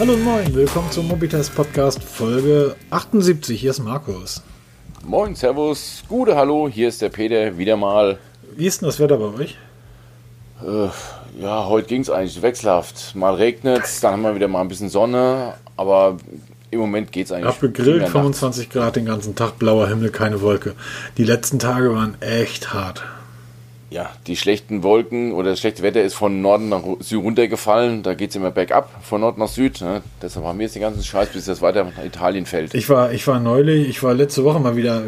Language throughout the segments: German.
Hallo und moin, willkommen zum Mobitest Podcast Folge 78. Hier ist Markus. Moin, Servus, gute Hallo, hier ist der Peter wieder mal. Wie ist denn das Wetter bei euch? Äh, ja, heute ging es eigentlich wechselhaft. Mal regnet es, dann haben wir wieder mal ein bisschen Sonne, aber im Moment geht es eigentlich. Hab gegrillt, 25 Grad den ganzen Tag, blauer Himmel, keine Wolke. Die letzten Tage waren echt hart. Ja, die schlechten Wolken oder das schlechte Wetter ist von Norden nach Süd runtergefallen. Da geht es immer bergab, von Nord nach Süd. Ne? Deshalb haben wir jetzt den ganzen Scheiß, bis das weiter nach Italien fällt. Ich war, ich war neulich, ich war letzte Woche mal wieder,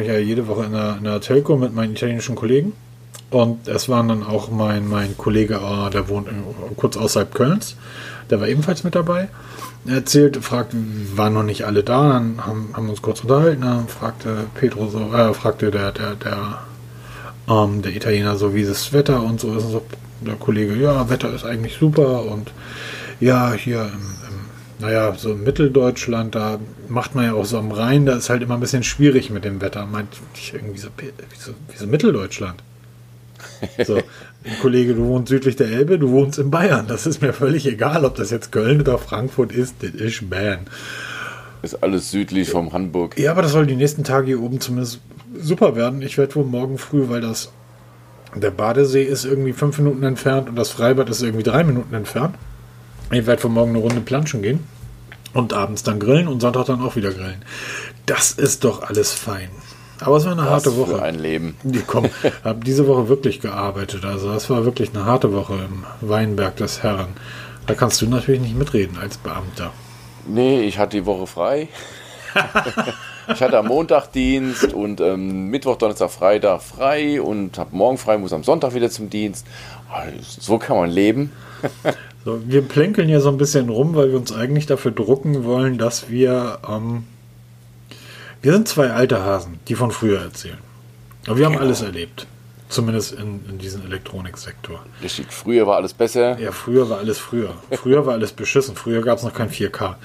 ich ja jede Woche in einer, in einer Telco mit meinen italienischen Kollegen. Und es war dann auch mein, mein Kollege, äh, der wohnt kurz außerhalb Kölns. Der war ebenfalls mit dabei. Er erzählt, fragt, waren noch nicht alle da, dann haben, haben uns kurz unterhalten, dann fragte Pedro so, äh, fragte der, der, der ähm, der Italiener so, wie das Wetter und so ist. Und so, der Kollege, ja, Wetter ist eigentlich super und ja, hier im, im, naja, so in Mitteldeutschland, da macht man ja auch so am Rhein, da ist halt immer ein bisschen schwierig mit dem Wetter. Meint ich irgendwie so, wie so, wie so Mitteldeutschland. So, Kollege, du wohnst südlich der Elbe, du wohnst in Bayern. Das ist mir völlig egal, ob das jetzt Köln oder Frankfurt ist. Das ist Bayern. Ist alles südlich vom Hamburg. Ja, aber das soll die nächsten Tage hier oben zumindest super werden. Ich werde wohl morgen früh, weil das der Badesee ist irgendwie fünf Minuten entfernt und das Freibad ist irgendwie drei Minuten entfernt. Ich werde von morgen eine Runde planschen gehen und abends dann grillen und Sonntag dann auch wieder grillen. Das ist doch alles fein. Aber es war eine Was harte Woche. Für ein Leben. Die kommen, habe diese Woche wirklich gearbeitet. Also das war wirklich eine harte Woche im Weinberg des Herren. Da kannst du natürlich nicht mitreden als Beamter. Nee, ich hatte die Woche frei. ich hatte am Montag Dienst und ähm, Mittwoch, Donnerstag, Freitag frei und habe morgen frei, muss am Sonntag wieder zum Dienst. So kann man leben. so, wir plänkeln ja so ein bisschen rum, weil wir uns eigentlich dafür drucken wollen, dass wir. Ähm, wir sind zwei alte Hasen, die von früher erzählen. Aber wir haben genau. alles erlebt. Zumindest in, in diesem Elektroniksektor. Richtig, früher war alles besser. Ja, früher war alles früher. Früher war alles beschissen. Früher gab es noch kein 4K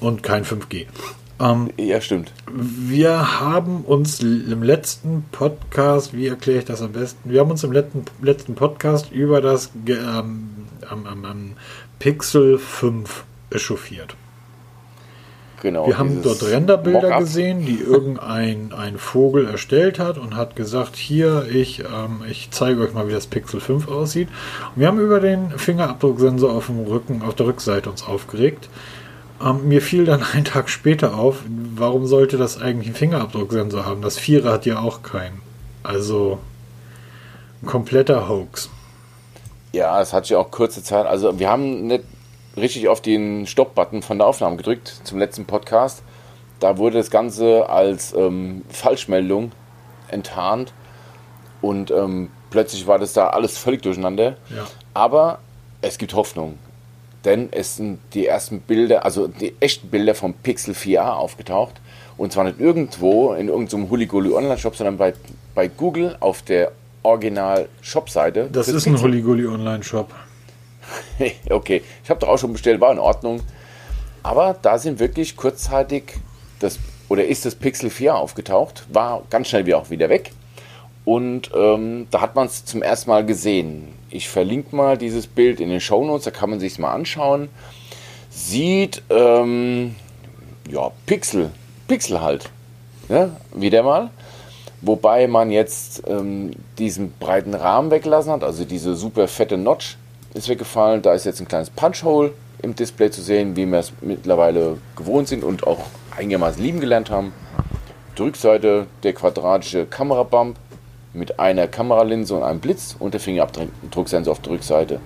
und kein 5G. Ähm, ja, stimmt. Wir haben uns im letzten Podcast, wie erkläre ich das am besten? Wir haben uns im letzten, letzten Podcast über das ähm, ähm, Pixel 5 echauffiert. Genau. Wir haben dort Renderbilder gesehen, die irgendein ein Vogel erstellt hat und hat gesagt, hier, ich, ähm, ich zeige euch mal, wie das Pixel 5 aussieht. Und wir haben über den Fingerabdrucksensor auf dem Rücken, auf der Rückseite uns aufgeregt. Ähm, mir fiel dann einen Tag später auf, warum sollte das eigentlich einen Fingerabdrucksensor haben? Das Vierer hat ja auch keinen. Also ein kompletter Hoax. Ja, es hat ja auch kurze Zeit. Also wir haben nicht richtig auf den Stopp-Button von der Aufnahme gedrückt zum letzten Podcast. Da wurde das Ganze als ähm, Falschmeldung enttarnt und ähm, plötzlich war das da alles völlig durcheinander. Ja. Aber es gibt Hoffnung, denn es sind die ersten Bilder, also die echten Bilder vom Pixel 4a aufgetaucht und zwar nicht irgendwo in irgendeinem Huligoli Online-Shop, sondern bei, bei Google auf der Original-Shop-Seite. Das ist ein Huligoli Online-Shop. okay, ich habe doch auch schon bestellt, war in Ordnung. Aber da sind wirklich kurzzeitig das oder ist das Pixel 4 aufgetaucht, war ganz schnell wieder auch wieder weg. Und ähm, da hat man es zum ersten Mal gesehen. Ich verlinke mal dieses Bild in den Show Notes, da kann man sich mal anschauen. Sieht ähm, ja Pixel, Pixel halt, ja, wieder mal. Wobei man jetzt ähm, diesen breiten Rahmen weggelassen hat, also diese super fette Notch ist weggefallen. Da ist jetzt ein kleines Punch-Hole im Display zu sehen, wie wir es mittlerweile gewohnt sind und auch einigermaßen lieben gelernt haben. Die Rückseite der quadratische Kamerabump mit einer Kameralinse und einem Blitz und der Fingerabdrucksensor auf der Rückseite.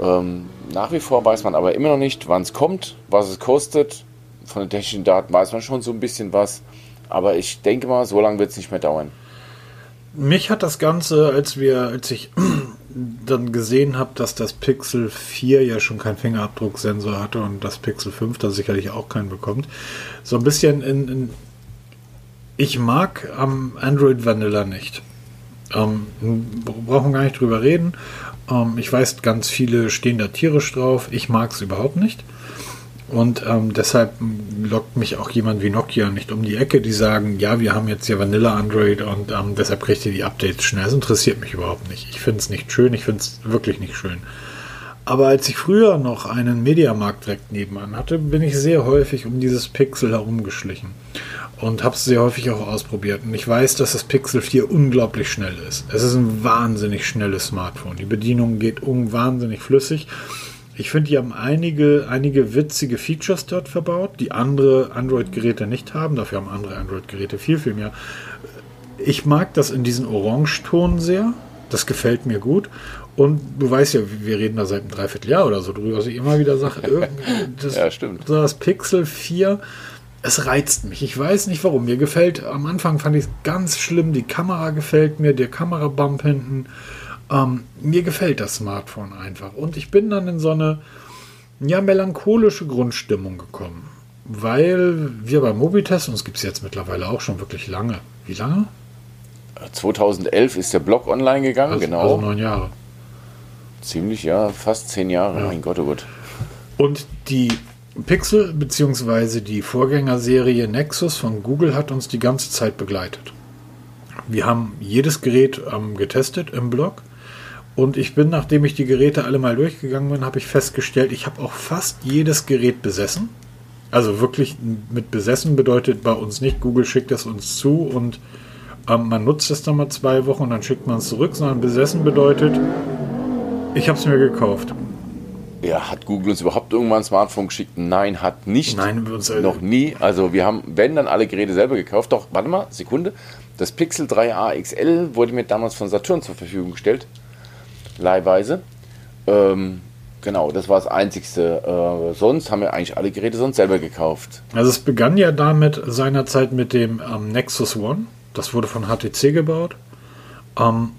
Ähm, nach wie vor weiß man aber immer noch nicht, wann es kommt, was es kostet. Von den technischen Daten weiß man schon so ein bisschen was. Aber ich denke mal, so lange wird es nicht mehr dauern. Mich hat das Ganze, als wir, als ich dann gesehen habe, dass das Pixel 4 ja schon keinen Fingerabdrucksensor hatte und das Pixel 5 da sicherlich auch keinen bekommt, so ein bisschen in, in ich mag am ähm, Android Vanilla nicht. Ähm, brauchen gar nicht drüber reden. Ähm, ich weiß, ganz viele stehen da tierisch drauf. Ich mag es überhaupt nicht. Und ähm, deshalb lockt mich auch jemand wie Nokia nicht um die Ecke, die sagen, ja, wir haben jetzt hier Vanilla Android und ähm, deshalb kriegt ihr die Updates schnell. Das interessiert mich überhaupt nicht. Ich finde es nicht schön, ich finde es wirklich nicht schön. Aber als ich früher noch einen Mediamarkt direkt nebenan hatte, bin ich sehr häufig um dieses Pixel herumgeschlichen und habe es sehr häufig auch ausprobiert. Und ich weiß, dass das Pixel 4 unglaublich schnell ist. Es ist ein wahnsinnig schnelles Smartphone. Die Bedienung geht um wahnsinnig flüssig. Ich finde, die haben einige, einige witzige Features dort verbaut, die andere Android-Geräte nicht haben. Dafür haben andere Android-Geräte viel, viel mehr. Ich mag das in diesen Orangeton sehr. Das gefällt mir gut. Und du weißt ja, wir reden da seit einem Dreivierteljahr oder so drüber, dass ich immer wieder sage, das, ja, stimmt. das Pixel 4, es reizt mich. Ich weiß nicht warum. Mir gefällt, am Anfang fand ich es ganz schlimm, die Kamera gefällt mir, der Kamerabump hinten. Ähm, mir gefällt das Smartphone einfach. Und ich bin dann in so eine ja, melancholische Grundstimmung gekommen. Weil wir bei Mobitest, und es gibt es jetzt mittlerweile auch schon wirklich lange. Wie lange? 2011 ist der Blog online gegangen, also, genau. Also neun Jahre. Ziemlich, ja, fast zehn Jahre. Ja. Mein Gott, oh Gott. Und die Pixel bzw. die Vorgängerserie Nexus von Google hat uns die ganze Zeit begleitet. Wir haben jedes Gerät ähm, getestet im Blog. Und ich bin, nachdem ich die Geräte alle mal durchgegangen bin, habe ich festgestellt, ich habe auch fast jedes Gerät besessen. Also wirklich mit besessen bedeutet bei uns nicht, Google schickt es uns zu und ähm, man nutzt es dann mal zwei Wochen und dann schickt man es zurück, sondern besessen bedeutet, ich habe es mir gekauft. Ja, hat Google uns überhaupt irgendwann ein Smartphone geschickt? Nein, hat nicht. Nein, wir uns, noch nie. Also wir haben, wenn dann alle Geräte selber gekauft. Doch, warte mal, Sekunde. Das Pixel 3a XL wurde mir damals von Saturn zur Verfügung gestellt. Leihweise. Ähm, genau, das war das Einzigste. Äh, sonst haben wir eigentlich alle Geräte sonst selber gekauft. Also es begann ja damit seinerzeit mit dem ähm, Nexus One. Das wurde von HTC gebaut. Ähm,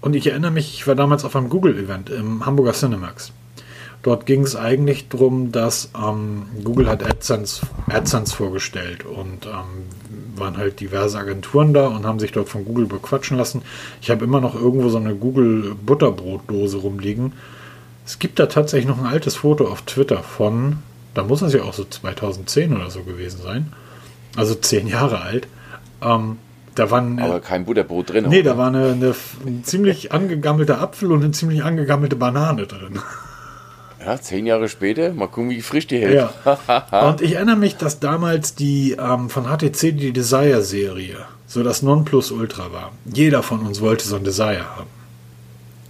und ich erinnere mich, ich war damals auf einem Google-Event im Hamburger Cinemax. Dort ging es eigentlich darum, dass ähm, Google hat AdSense, AdSense vorgestellt und ähm, waren halt diverse Agenturen da und haben sich dort von Google bequatschen lassen. Ich habe immer noch irgendwo so eine Google Butterbrotdose rumliegen. Es gibt da tatsächlich noch ein altes Foto auf Twitter von, da muss es ja auch so 2010 oder so gewesen sein, also zehn Jahre alt. Ähm, da waren, Aber kein Butterbrot drin. Nee, oder? da war eine, eine, ein ziemlich angegammelte Apfel und eine ziemlich angegammelte Banane drin. Ja, zehn Jahre später, mal gucken, wie frisch die hält. Ja. und ich erinnere mich, dass damals die ähm, von HTC die Desire-Serie so das Nonplusultra war. Jeder von uns wollte so ein Desire haben.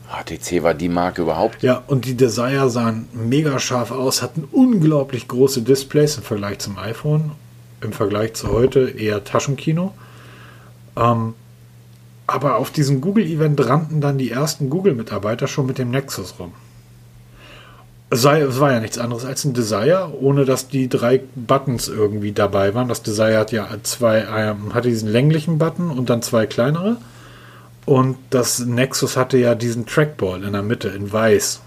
HTC war die Marke überhaupt. Ja, und die Desire sahen mega scharf aus, hatten unglaublich große Displays im Vergleich zum iPhone, im Vergleich zu heute eher Taschenkino. Ähm, aber auf diesem Google-Event rannten dann die ersten Google-Mitarbeiter schon mit dem Nexus rum. Es, war ja nichts anderes als ein Desire, ohne dass die drei Buttons irgendwie dabei waren. Das Desire hat ja zwei, ähm, hatte diesen länglichen Button und dann zwei kleinere. Und das Nexus hatte ja diesen Trackball in der Mitte in weiß.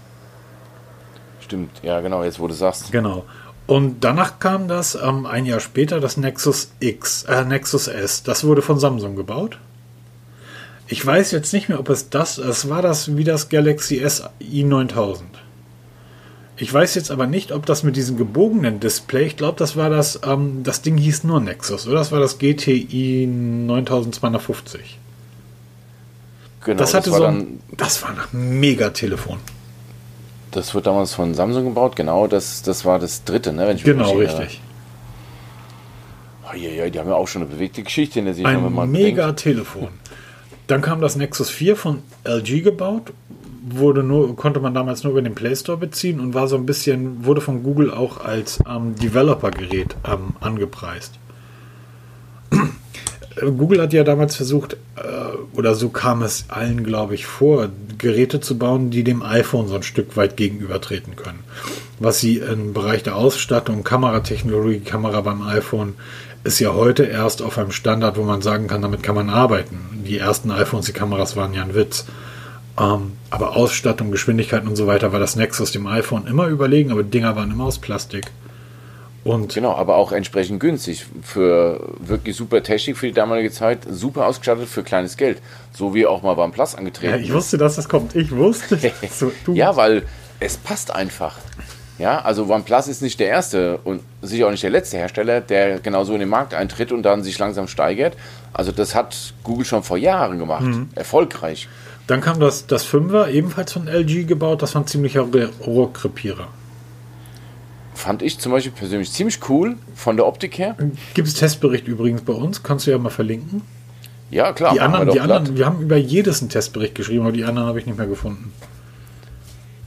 Stimmt, ja genau, jetzt wo du sagst. Genau. Und danach kam das ähm, ein Jahr später das Nexus X, äh, Nexus S. Das wurde von Samsung gebaut. Ich weiß jetzt nicht mehr, ob es das, es war das wie das Galaxy S i9000. Ich weiß jetzt aber nicht, ob das mit diesem gebogenen Display, ich glaube, das war das, ähm, das Ding hieß nur Nexus, oder? Das war das GTI 9250. Genau, das hatte das so ein, das war ein Mega-Telefon. Das wird damals von Samsung gebaut, genau. Das, das war das dritte, ne? genau, richtig. Oh, ja, ja, die haben ja auch schon eine bewegte Geschichte in der Ein mega Telefon. Dann kam das Nexus 4 von LG gebaut, wurde nur, konnte man damals nur über den Play Store beziehen und war so ein bisschen, wurde von Google auch als ähm, Developer-Gerät ähm, angepreist. Google hat ja damals versucht, äh, oder so kam es allen, glaube ich, vor, Geräte zu bauen, die dem iPhone so ein Stück weit gegenübertreten können. Was sie im Bereich der Ausstattung, Kameratechnologie, Kamera beim iPhone, ist ja heute erst auf einem Standard, wo man sagen kann, damit kann man arbeiten. Die ersten iPhones, die Kameras waren ja ein Witz. Ähm, aber Ausstattung, Geschwindigkeit und so weiter war das Nexus dem iPhone immer überlegen, aber die Dinger waren immer aus Plastik. Und genau, aber auch entsprechend günstig für wirklich super Technik für die damalige Zeit, super ausgestattet für kleines Geld. So wie auch mal beim Plus angetreten. Ja, ich wusste, dass das kommt. Ich wusste. so, ja, weil es passt einfach. Ja, also OnePlus ist nicht der erste und sicher auch nicht der letzte Hersteller, der genauso in den Markt eintritt und dann sich langsam steigert. Also das hat Google schon vor Jahren gemacht. Mhm. Erfolgreich. Dann kam das, das 5er, ebenfalls von LG gebaut. Das war ein ziemlicher Rohrkrepierer. Fand ich zum Beispiel persönlich ziemlich cool von der Optik her. Gibt es Testbericht übrigens bei uns, kannst du ja mal verlinken. Ja, klar. Die anderen, wir die anderen, wir haben über jedes einen Testbericht geschrieben, aber die anderen habe ich nicht mehr gefunden.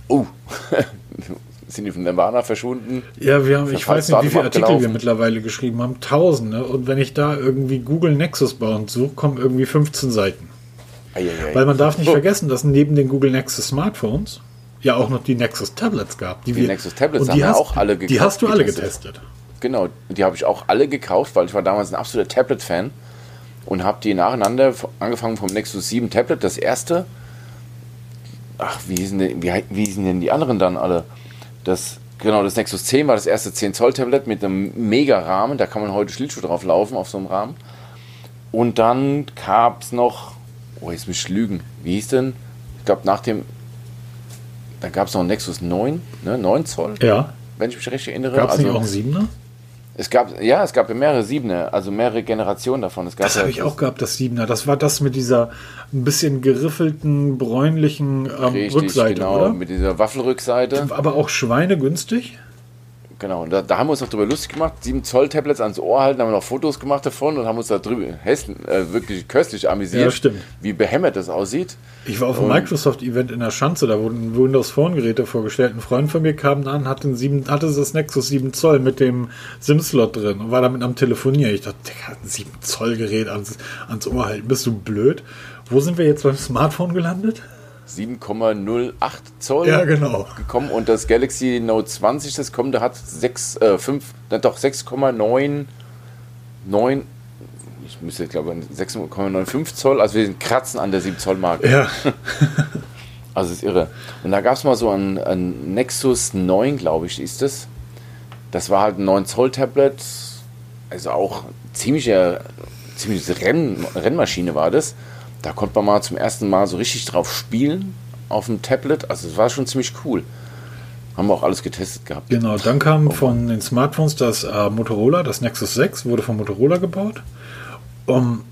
Oh, sind die von Nirvana verschwunden? Ja, wir haben, ich weiß nicht, wie viele Artikel wir mittlerweile geschrieben haben. Tausende. Und wenn ich da irgendwie Google Nexus bauen suche, kommen irgendwie 15 Seiten. Eieiei. Weil man darf nicht Oh, vergessen, dass neben den Google Nexus Smartphones ja auch noch die Nexus Tablets gab. Die wir- Nexus Tablets und haben die wir hast, auch alle Die gekauft, hast du alle getestet. getestet. Genau, die habe ich auch alle gekauft, weil ich war damals ein absoluter Tablet-Fan und habe die nacheinander, angefangen vom Nexus 7 Tablet, das erste. Ach, wie hießen denn, wie, wie hießen denn die anderen dann alle? Das, genau, das Nexus 10 war das erste 10 Zoll Tablet mit einem mega Rahmen, da kann man heute Schlittschuh drauf laufen, auf so einem Rahmen. Und dann gab es noch, oh, jetzt muss ich lügen, wie hieß denn? Ich glaube, nach dem, da gab es noch ein Nexus 9, ne, 9 Zoll, Ja. wenn ich mich recht erinnere. Gab es Also- nicht auch einen Siebener? es gab, ja, es gab ja mehrere Siebener, also mehrere Generationen davon. Das ja, habe ich auch gehabt, das Siebener. Das war das mit dieser ein bisschen geriffelten, bräunlichen ähm, richtig, Rückseite, genau, oder? mit dieser Waffelrückseite. Aber auch schweinegünstig. Genau, und da, da haben wir uns noch drüber lustig gemacht. 7 Zoll Tablets ans Ohr halten, haben wir noch Fotos gemacht davon und haben uns da drüber hässlich, äh, wirklich köstlich amüsiert, Ja, stimmt. wie behämmert das aussieht. Ich war auf einem Microsoft-Event in der Schanze, da wurden Windows Phone-Geräte vorgestellt. Ein Freund von mir kam an, hatte, einen 7, hatte das Nexus 7 Zoll mit dem SIM-Slot drin und war damit am Telefonieren. Ich dachte, der hat ein 7 Zoll-Gerät ans, ans Ohr halten. Bist du blöd? Wo sind wir jetzt beim Smartphone gelandet? 7,08 Zoll Ja, genau. gekommen und das Galaxy Note 20, das kommt, da hat 6, äh, 5, na doch 6,9, 9, ich müsste glaube 6,95 Zoll, also wir sind kratzen an der 7 Zoll Marke. Ja, Also das ist irre. Und da gab es mal so ein, ein Nexus 9, glaube ich, ist es. Das war halt ein 9 Zoll Tablet. Also auch ziemliche, ziemliche Renn, Rennmaschine war das. Da konnte man mal zum ersten Mal so richtig drauf spielen auf dem Tablet. Also es war schon ziemlich cool. Haben wir auch alles getestet gehabt. genau. Dann kam von den Smartphones das äh, Motorola, das Nexus 6, wurde von Motorola gebaut. Um,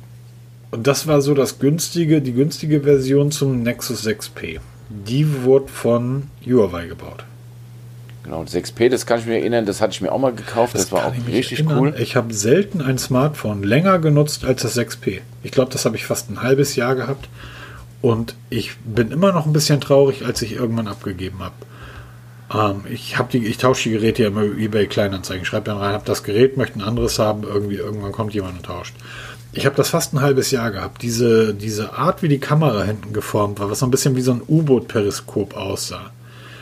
und das war so das günstige, die günstige Version zum Nexus 6P. Die wurde von Huawei gebaut. Genau, das 6P, das kann ich mir erinnern, das hatte ich mir auch mal gekauft. Das, war kann auch richtig erinnern. cool. Ich habe selten ein Smartphone länger genutzt als das 6P. Ich glaube, das habe ich fast ein halbes Jahr gehabt. Und ich bin immer noch ein bisschen traurig, als ich irgendwann abgegeben habe. Ähm, ich, hab die, ich tausche die Geräte ja immer über eBay Kleinanzeigen. Ich schreibe dann rein, habe das Gerät, möchte ein anderes haben. Irgendwie, irgendwann kommt jemand und tauscht. Ich habe das fast ein halbes Jahr gehabt. Diese, diese Art, wie die Kamera hinten geformt war, was so ein bisschen wie so ein U-Boot-Periskop aussah.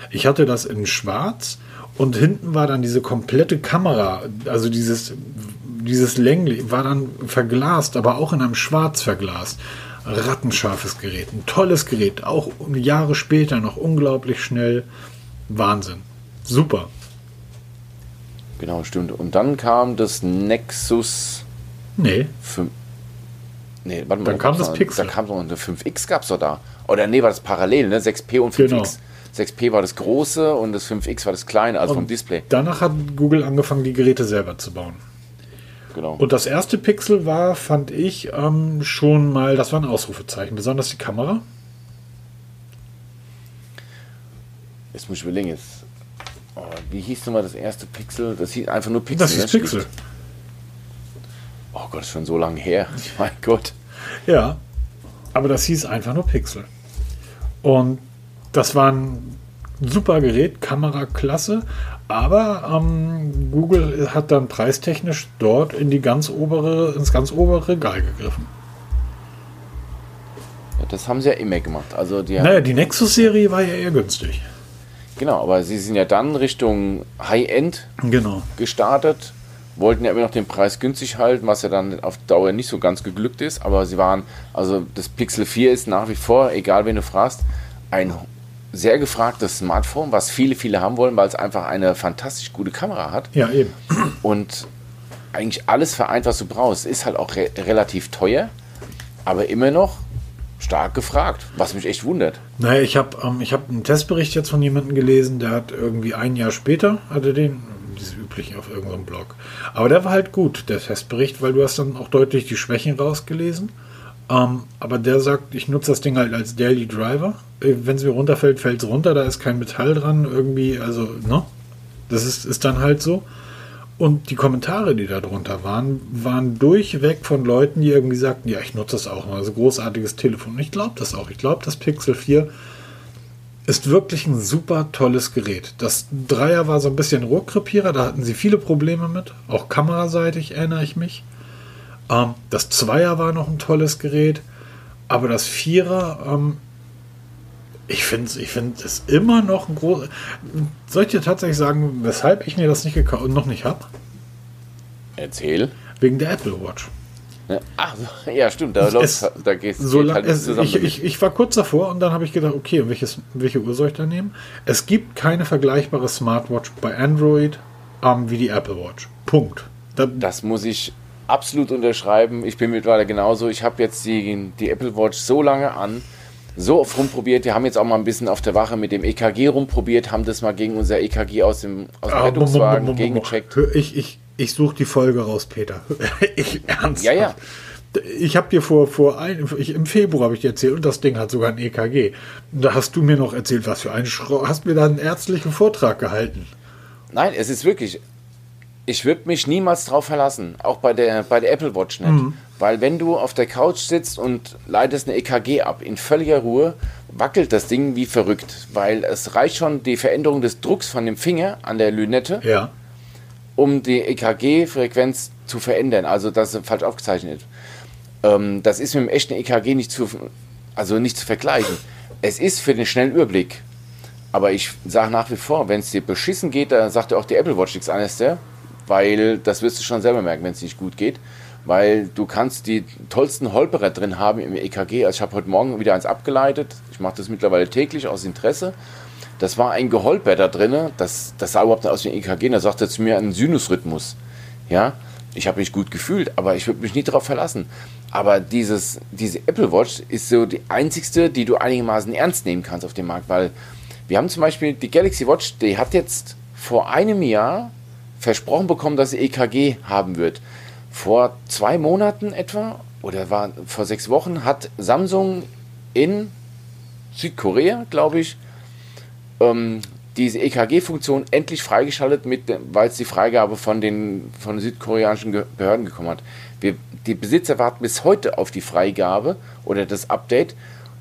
Ich hatte das in schwarz und hinten war dann diese komplette Kamera, also dieses, dieses Längli, war dann verglast, aber auch in einem Schwarz verglast. Rattenscharfes Gerät, ein tolles Gerät, auch Jahre später noch unglaublich schnell. Wahnsinn. Super. Genau, stimmt. Und dann kam das Nexus Nee, 5. Nee, warte mal. Dann kam gab's das Pixel. Da kam noch eine 5X gab es doch da. Oder nee, war das parallel, ne? 6P und 5X. Genau. 6P war das große und das 5X war das kleine, also vom Und Display. danach hat Google angefangen, die Geräte selber zu bauen. Genau. Und das erste Pixel war, fand ich, ähm, schon mal, das war ein Ausrufezeichen, besonders die Kamera. Jetzt muss ich überlegen, jetzt. Oh, wie hieß nochmal das erste Pixel? Das hieß einfach nur Pixel. Das ist ne? Pixel. Oh Gott, ist schon so lange her. Mein Gott. Ja, aber das hieß einfach nur Pixel. Und das war ein super Gerät, Kameraklasse, aber ähm, Google hat dann preistechnisch dort in die ganz obere, ins ganz obere Regal gegriffen. Ja, das haben sie ja immer gemacht. Also die Naja, die Nexus-Serie war ja eher günstig. Genau, aber sie sind ja dann Richtung High-End Genau. gestartet, wollten ja immer noch den Preis günstig halten, was ja dann auf Dauer nicht so ganz geglückt ist, aber sie waren, also das Pixel 4 ist nach wie vor, egal wen du fragst, ein sehr gefragtes Smartphone, was viele, viele haben wollen, weil es einfach eine fantastisch gute Kamera hat Ja, eben. und eigentlich alles vereint, was du brauchst. Ist halt auch re relativ teuer, aber immer noch stark gefragt, was mich echt wundert. Naja, ich habe ähm, hab einen Testbericht jetzt von jemandem gelesen, der hat irgendwie ein Jahr später, hatte den, dieses übliche auf irgendeinem Blog. Aber der war halt gut, der Testbericht, weil du hast dann auch deutlich die Schwächen rausgelesen. Ähm, aber der sagt, ich nutze das Ding halt als Daily Driver. Äh, Wenn es mir runterfällt, fällt es runter, da ist kein Metall dran, irgendwie, also, ne? Das ist, ist dann halt so. Und die Kommentare, die da drunter waren, waren durchweg von Leuten, die irgendwie sagten, ja, ich nutze das auch mal. Also großartiges Telefon. Und ich glaube das auch. Ich glaube, das Pixel 4 ist wirklich ein super tolles Gerät. Das Dreier war so ein bisschen Rohrkrepierer, da hatten sie viele Probleme mit. Auch kameraseitig erinnere ich mich. Ähm, das Zweier war noch ein tolles Gerät. Aber das Vierer, ähm, ich finde es ich find es immer noch ein groß. Soll ich dir tatsächlich sagen, weshalb ich mir das nicht gekauft und noch nicht habe? Erzähl. Wegen der Apple Watch. Ach, ja, stimmt, da, Es- läuft, da gehst So geht halt es, zusammen. ich, ich, ich war kurz davor und dann habe ich gedacht, okay, welches, welche Uhr soll ich da nehmen? Es gibt keine vergleichbare Smartwatch bei Android ähm, wie die Apple Watch. Punkt. Da, Das muss ich absolut unterschreiben. Ich bin mittlerweile genauso. Ich habe jetzt die, die Apple Watch so lange an, so oft rumprobiert. Wir haben jetzt auch mal ein bisschen auf der Wache mit dem EKG rumprobiert, haben das mal gegen unser EKG aus dem, aus dem Ah, Rettungswagen gegengecheckt. Ich, ich, ich suche die Folge raus, Peter. ich ernsthaft. Ja, ja. Ich habe dir vor, vor ein, ich, im Februar habe ich dir erzählt, und das Ding hat sogar ein EKG. Da hast du mir noch erzählt, was für ein Schrott. Hast mir da einen ärztlichen Vortrag gehalten. Nein, es ist wirklich. Ich würde mich niemals drauf verlassen, auch bei der, bei der Apple Watch nicht. Weil wenn du auf der Couch sitzt und leitest eine EKG ab, in völliger Ruhe, wackelt das Ding wie verrückt. Weil es reicht schon die Veränderung des Drucks von dem Finger an der Lünette, Ja. um die EKG-Frequenz zu verändern, also dass sie falsch aufgezeichnet ist. Ähm, das ist mit dem echten EKG nicht zu, also nicht zu vergleichen. Es ist für den schnellen Überblick. Aber ich sage nach wie vor, wenn es dir beschissen geht, dann sagt dir auch die Apple Watch nichts anderes, der, weil das wirst du schon selber merken, wenn es nicht gut geht. Weil du kannst die tollsten Holperer drin haben im EKG. Also ich habe heute Morgen wieder eins abgeleitet. Ich mache das mittlerweile täglich aus Interesse. Das war ein Geholper da drin. Das, das sah überhaupt nicht aus wie ein EKG. Da sagte er zu mir einen Sinusrhythmus. Ja, ich habe mich gut gefühlt, aber ich würde mich nie darauf verlassen. Aber dieses, diese Apple Watch ist so die einzigste, die du einigermaßen ernst nehmen kannst auf dem Markt, weil wir haben zum Beispiel die Galaxy Watch, die hat jetzt vor einem Jahr versprochen bekommen, dass sie EKG haben wird. Vor zwei Monaten etwa, oder war vor sechs Wochen, hat Samsung in Südkorea, glaube ich, ähm, diese EKG-Funktion endlich freigeschaltet, weil es die Freigabe von den, von den südkoreanischen Behörden gekommen hat. Wir, die Besitzer warten bis heute auf die Freigabe oder das Update.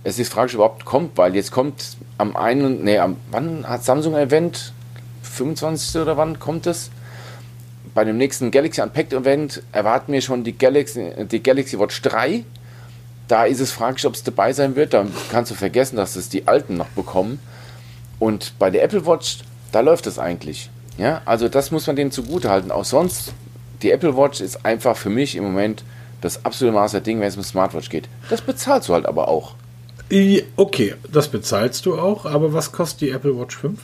Es ist fraglich, überhaupt kommt, weil jetzt kommt am einen, nee, am, wann hat Samsung Event? 25. oder wann kommt es? Bei dem nächsten Galaxy Unpacked Event erwarten wir schon die Galaxy, die Galaxy Watch 3. Da ist es fraglich, ob es dabei sein wird. Da kannst du vergessen, dass es die alten noch bekommen. Und bei der Apple Watch, da läuft es eigentlich. Ja, also das muss man denen zugute halten. Auch sonst, die Apple Watch ist einfach für mich im Moment das absolute Maß der Dinge, wenn es um Smartwatch geht. Das bezahlst du halt aber auch. Okay, das bezahlst du auch, aber was kostet die Apple Watch 5?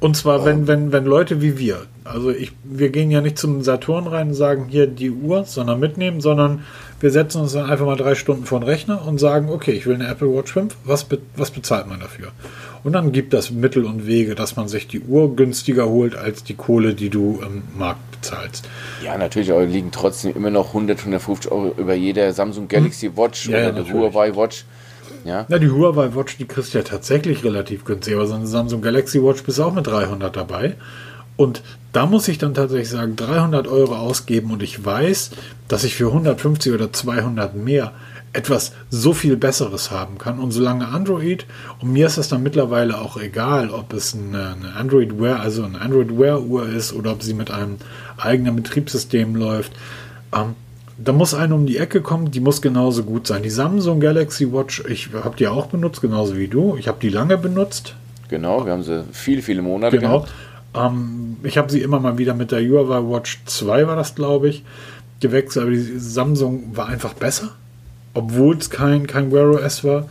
Und zwar, wenn, wenn, wenn Leute wie wir, also ich, wir gehen ja nicht zum Saturn rein und sagen hier die Uhr, sondern mitnehmen, sondern wir setzen uns dann einfach mal drei Stunden vor den Rechner und sagen, okay, ich will eine Apple Watch 5, was, be was bezahlt man dafür? Und dann gibt das Mittel und Wege, dass man sich die Uhr günstiger holt als die Kohle, die du im Markt bezahlst. Ja, natürlich, aber liegen trotzdem immer noch 100, 150 Euro über jeder Samsung Galaxy Watch Hm. Ja, oder ja, natürlich. Huawei Watch. Ja, Na, die Huawei Watch, die kriegst du ja tatsächlich relativ günstig, aber so eine Samsung Galaxy Watch bist du auch mit 300 dabei. Und da muss ich dann tatsächlich sagen, 300 Euro ausgeben und ich weiß, dass ich für 150 oder 200 mehr etwas so viel Besseres haben kann. Und solange Android, und mir ist das dann mittlerweile auch egal, ob es eine, Android Wear, also eine Android Wear Uhr ist oder ob sie mit einem eigenen Betriebssystem läuft, ähm, da muss eine um die Ecke kommen, die muss genauso gut sein. Die Samsung Galaxy Watch, ich habe die auch benutzt, genauso wie du. Ich habe die lange benutzt. genau. Wir haben sie viele, viele Monate Genau. Ähm, ich habe sie immer mal wieder mit der Huawei Watch 2, war das, glaube ich, gewechselt. Aber die Samsung war einfach besser, obwohl es kein, kein Wear OS war.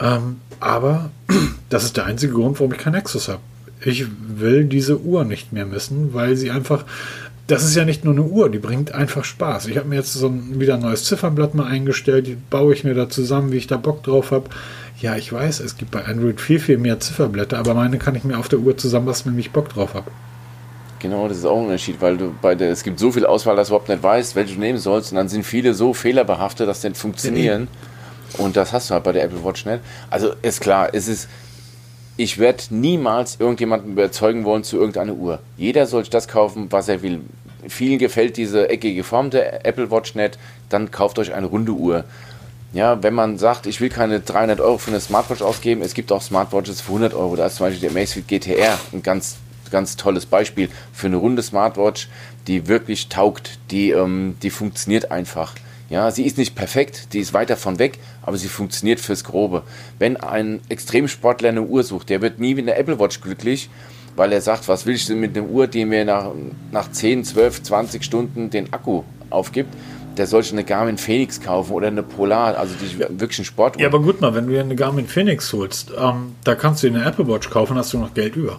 Ähm, aber das ist der einzige Grund, warum ich kein Nexus habe. Ich will diese Uhr nicht mehr missen, weil sie einfach das ist ja nicht nur eine Uhr, die bringt einfach Spaß. Ich habe mir jetzt so ein, wieder ein neues Ziffernblatt mal eingestellt, die baue ich mir da zusammen, wie ich da Bock drauf habe. Ja, ich weiß, es gibt bei Android viel, viel mehr Zifferblätter, aber meine kann ich mir auf der Uhr zusammenbasteln, wenn ich Bock drauf habe. Genau, das ist auch ein Unterschied, weil du bei der, es gibt so viel Auswahl, dass du überhaupt nicht weißt, welche du nehmen sollst. Und dann sind viele so fehlerbehaftet, dass sie nicht funktionieren. Und das hast du halt bei der Apple Watch nicht. Also ist klar, es ist, ich werde niemals irgendjemanden überzeugen wollen zu irgendeiner Uhr. Jeder soll das kaufen, was er will. Vielen gefällt diese eckige Form der Apple Watch nicht, dann kauft euch eine runde Uhr. Ja, wenn man sagt, ich will keine 300 Euro für eine Smartwatch ausgeben, es gibt auch Smartwatches für 100 Euro. Da ist zum Beispiel der Amazfit GTR ein ganz ganz tolles Beispiel für eine runde Smartwatch, die wirklich taugt, die, ähm, die funktioniert einfach. Ja, sie ist nicht perfekt, die ist weit davon weg, aber sie funktioniert fürs Grobe. Wenn ein Extremsportler eine Uhr sucht, der wird nie mit einer Apple Watch glücklich, weil er sagt, was will ich denn mit einer Uhr, die mir nach, nach 10, 12, 20 Stunden den Akku aufgibt? Der sollte eine Garmin Phoenix kaufen oder eine Polar, also die wirklich ein Sportuhr. Ja, aber gut mal, wenn du dir eine Garmin Phoenix holst, ähm, da kannst du dir eine Apple Watch kaufen, hast du noch Geld über.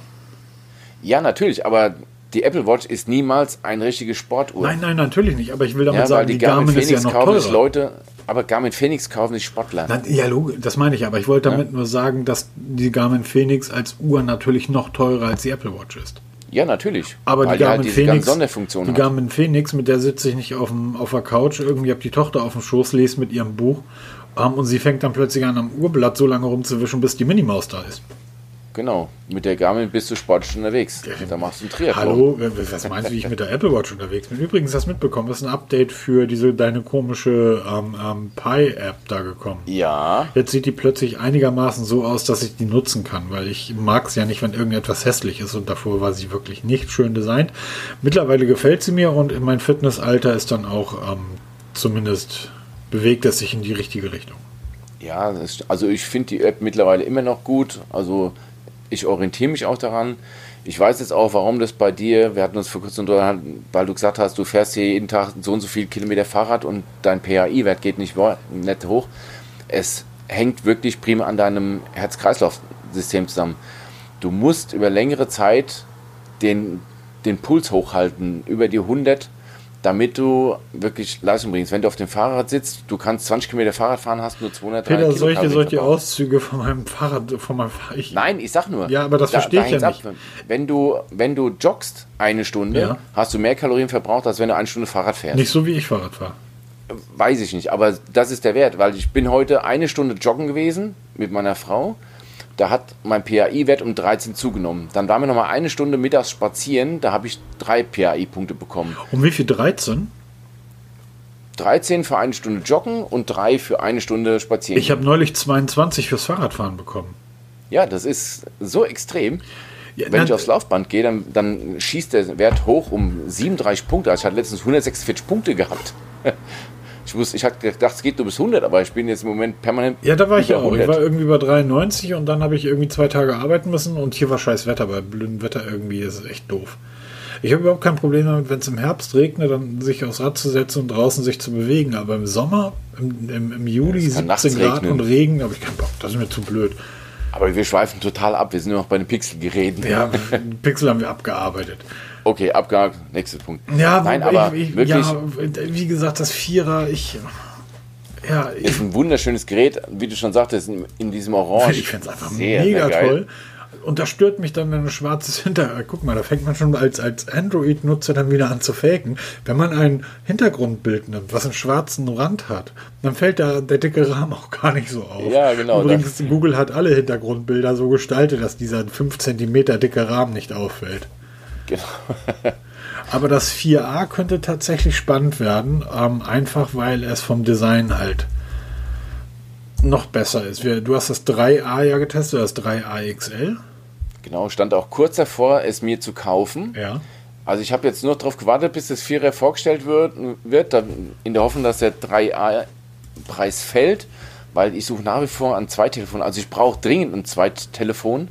Ja, natürlich, aber die Apple Watch ist niemals eine richtige Sportuhr. Nein, nein, natürlich nicht. Aber ich will damit ja, sagen, die, die Garmin, Garmin, Phoenix ist ja noch kaufen teurer. Leute, aber Garmin Phoenix kaufen sich Sportler. Nein, ja, das meine ich. Aber ich wollte damit nur sagen, dass die Garmin Phoenix als Uhr natürlich noch teurer als die Apple Watch ist. Ja, natürlich. Aber die Garmin halt diese ganze Phoenix, Sonderfunktion die hat. Garmin Phoenix, mit der sitze ich nicht auf, dem, auf der Couch, irgendwie habe die Tochter auf dem Schoß, lese mit ihrem Buch ähm, und sie fängt dann plötzlich an, am Urblatt so lange rumzuwischen, bis die Minimaus da ist. Genau. Mit der Garmin bist du sportlich unterwegs. Da machst du einen Triathlon. Hallo, was meinst du, wie ich mit der Apple Watch unterwegs bin? Übrigens, hast du mitbekommen, das ist ein Update für diese deine komische ähm, ähm, Pi-App da gekommen. Ja. Jetzt sieht die plötzlich einigermaßen so aus, dass ich die nutzen kann, weil ich mag es ja nicht, wenn irgendetwas hässlich ist und davor war sie wirklich nicht schön designt. Mittlerweile gefällt sie mir und in mein Fitnessalter ist dann auch ähm, zumindest bewegt es sich in die richtige Richtung. Ja, das, also ich finde die App mittlerweile immer noch gut. Also ich orientiere mich auch daran. Ich weiß jetzt auch, warum das bei dir, wir hatten uns vor kurzem unterhalten, weil du gesagt hast, du fährst hier jeden Tag so und so viel Kilometer Fahrrad und dein PAI-Wert geht nicht, nicht hoch. Es hängt wirklich prima an deinem Herz-Kreislauf-System zusammen. Du musst über längere Zeit den, den Puls hochhalten, über die 100, damit du wirklich Leistung bringst. Wenn du auf dem Fahrrad sitzt, du kannst 20 Kilometer Fahrrad fahren, hast nur 200 Peter, solche, solche. Auszüge von meinem Fahrrad, von meinem Fahrrad. Ich, Nein, ich sag nur. Ja, aber das verstehe ich ja ab. Wenn du, wenn du joggst eine Stunde, Ja. hast du mehr Kalorien verbraucht, als wenn du eine Stunde Fahrrad fährst. Nicht so, wie ich Fahrrad fahre. Weiß ich nicht, aber das ist der Wert, weil ich bin heute eine Stunde joggen gewesen mit meiner Frau. Da hat mein PAI-Wert um 13 zugenommen. Dann waren wir noch mal eine Stunde mittags spazieren, da habe ich drei PAI-Punkte bekommen. Um wie viel? 13? 13 für eine Stunde joggen und drei für eine Stunde spazieren. Ich habe neulich 22 fürs Fahrradfahren bekommen. ja, das ist so extrem. Ja, Wenn ich aufs Laufband gehe, dann, dann schießt der Wert hoch um 37 Punkte. Also ich hatte letztens 146 Punkte gehabt. Ich, wusste, ich hatte gedacht, es geht nur bis 100, aber ich bin jetzt im Moment permanent. Ja, da war ich auch. Ich war irgendwie bei 93 und dann habe ich irgendwie zwei Tage arbeiten müssen und hier war scheiß Wetter. Bei blödem Wetter irgendwie ist es echt doof. Ich habe überhaupt kein Problem damit, wenn es im Herbst regnet, dann sich aufs Rad zu setzen und draußen sich zu bewegen. Aber im Sommer, im, im, im Juli, kann 17 nachts Grad regnen. und Regen, habe ich keinen Bock. Das ist mir zu blöd. Aber wir schweifen total ab. Wir sind nur noch bei den Pixel-Geräten. Ja, Pixel haben wir abgearbeitet. Okay, abgehakt. Nächster Punkt. Ja, Nein, aber ich, ich, wirklich ja, wie gesagt, das Vierer, ich. Ja, ich, ist ein wunderschönes Gerät, wie du schon sagtest, in, in diesem Orange. Ich finde es einfach Sehr, mega sehr toll. Und das stört mich dann, wenn ein schwarzes Hintergrund. Guck mal, da fängt man schon als, als Android-Nutzer dann wieder an zu faken. Wenn man ein Hintergrundbild nimmt, was einen schwarzen Rand hat, dann fällt da der dicke Rahmen auch gar nicht so auf. Ja, genau, Übrigens, Google hat alle Hintergrundbilder so gestaltet, dass dieser 5 cm dicke Rahmen nicht auffällt. Genau. Aber das 4a könnte tatsächlich spannend werden, ähm, einfach weil es vom Design halt noch besser ist. Wir, du hast das 3a ja getestet, das 3a XL. Genau, stand auch kurz davor, es mir zu kaufen. Ja. Also ich habe jetzt nur darauf gewartet, bis das 4er vorgestellt wird, wird dann in der Hoffnung, dass der 3A-Preis fällt, weil ich suche nach wie vor an zwei Telefonen. Also ich brauche dringend ein Zweittelefon,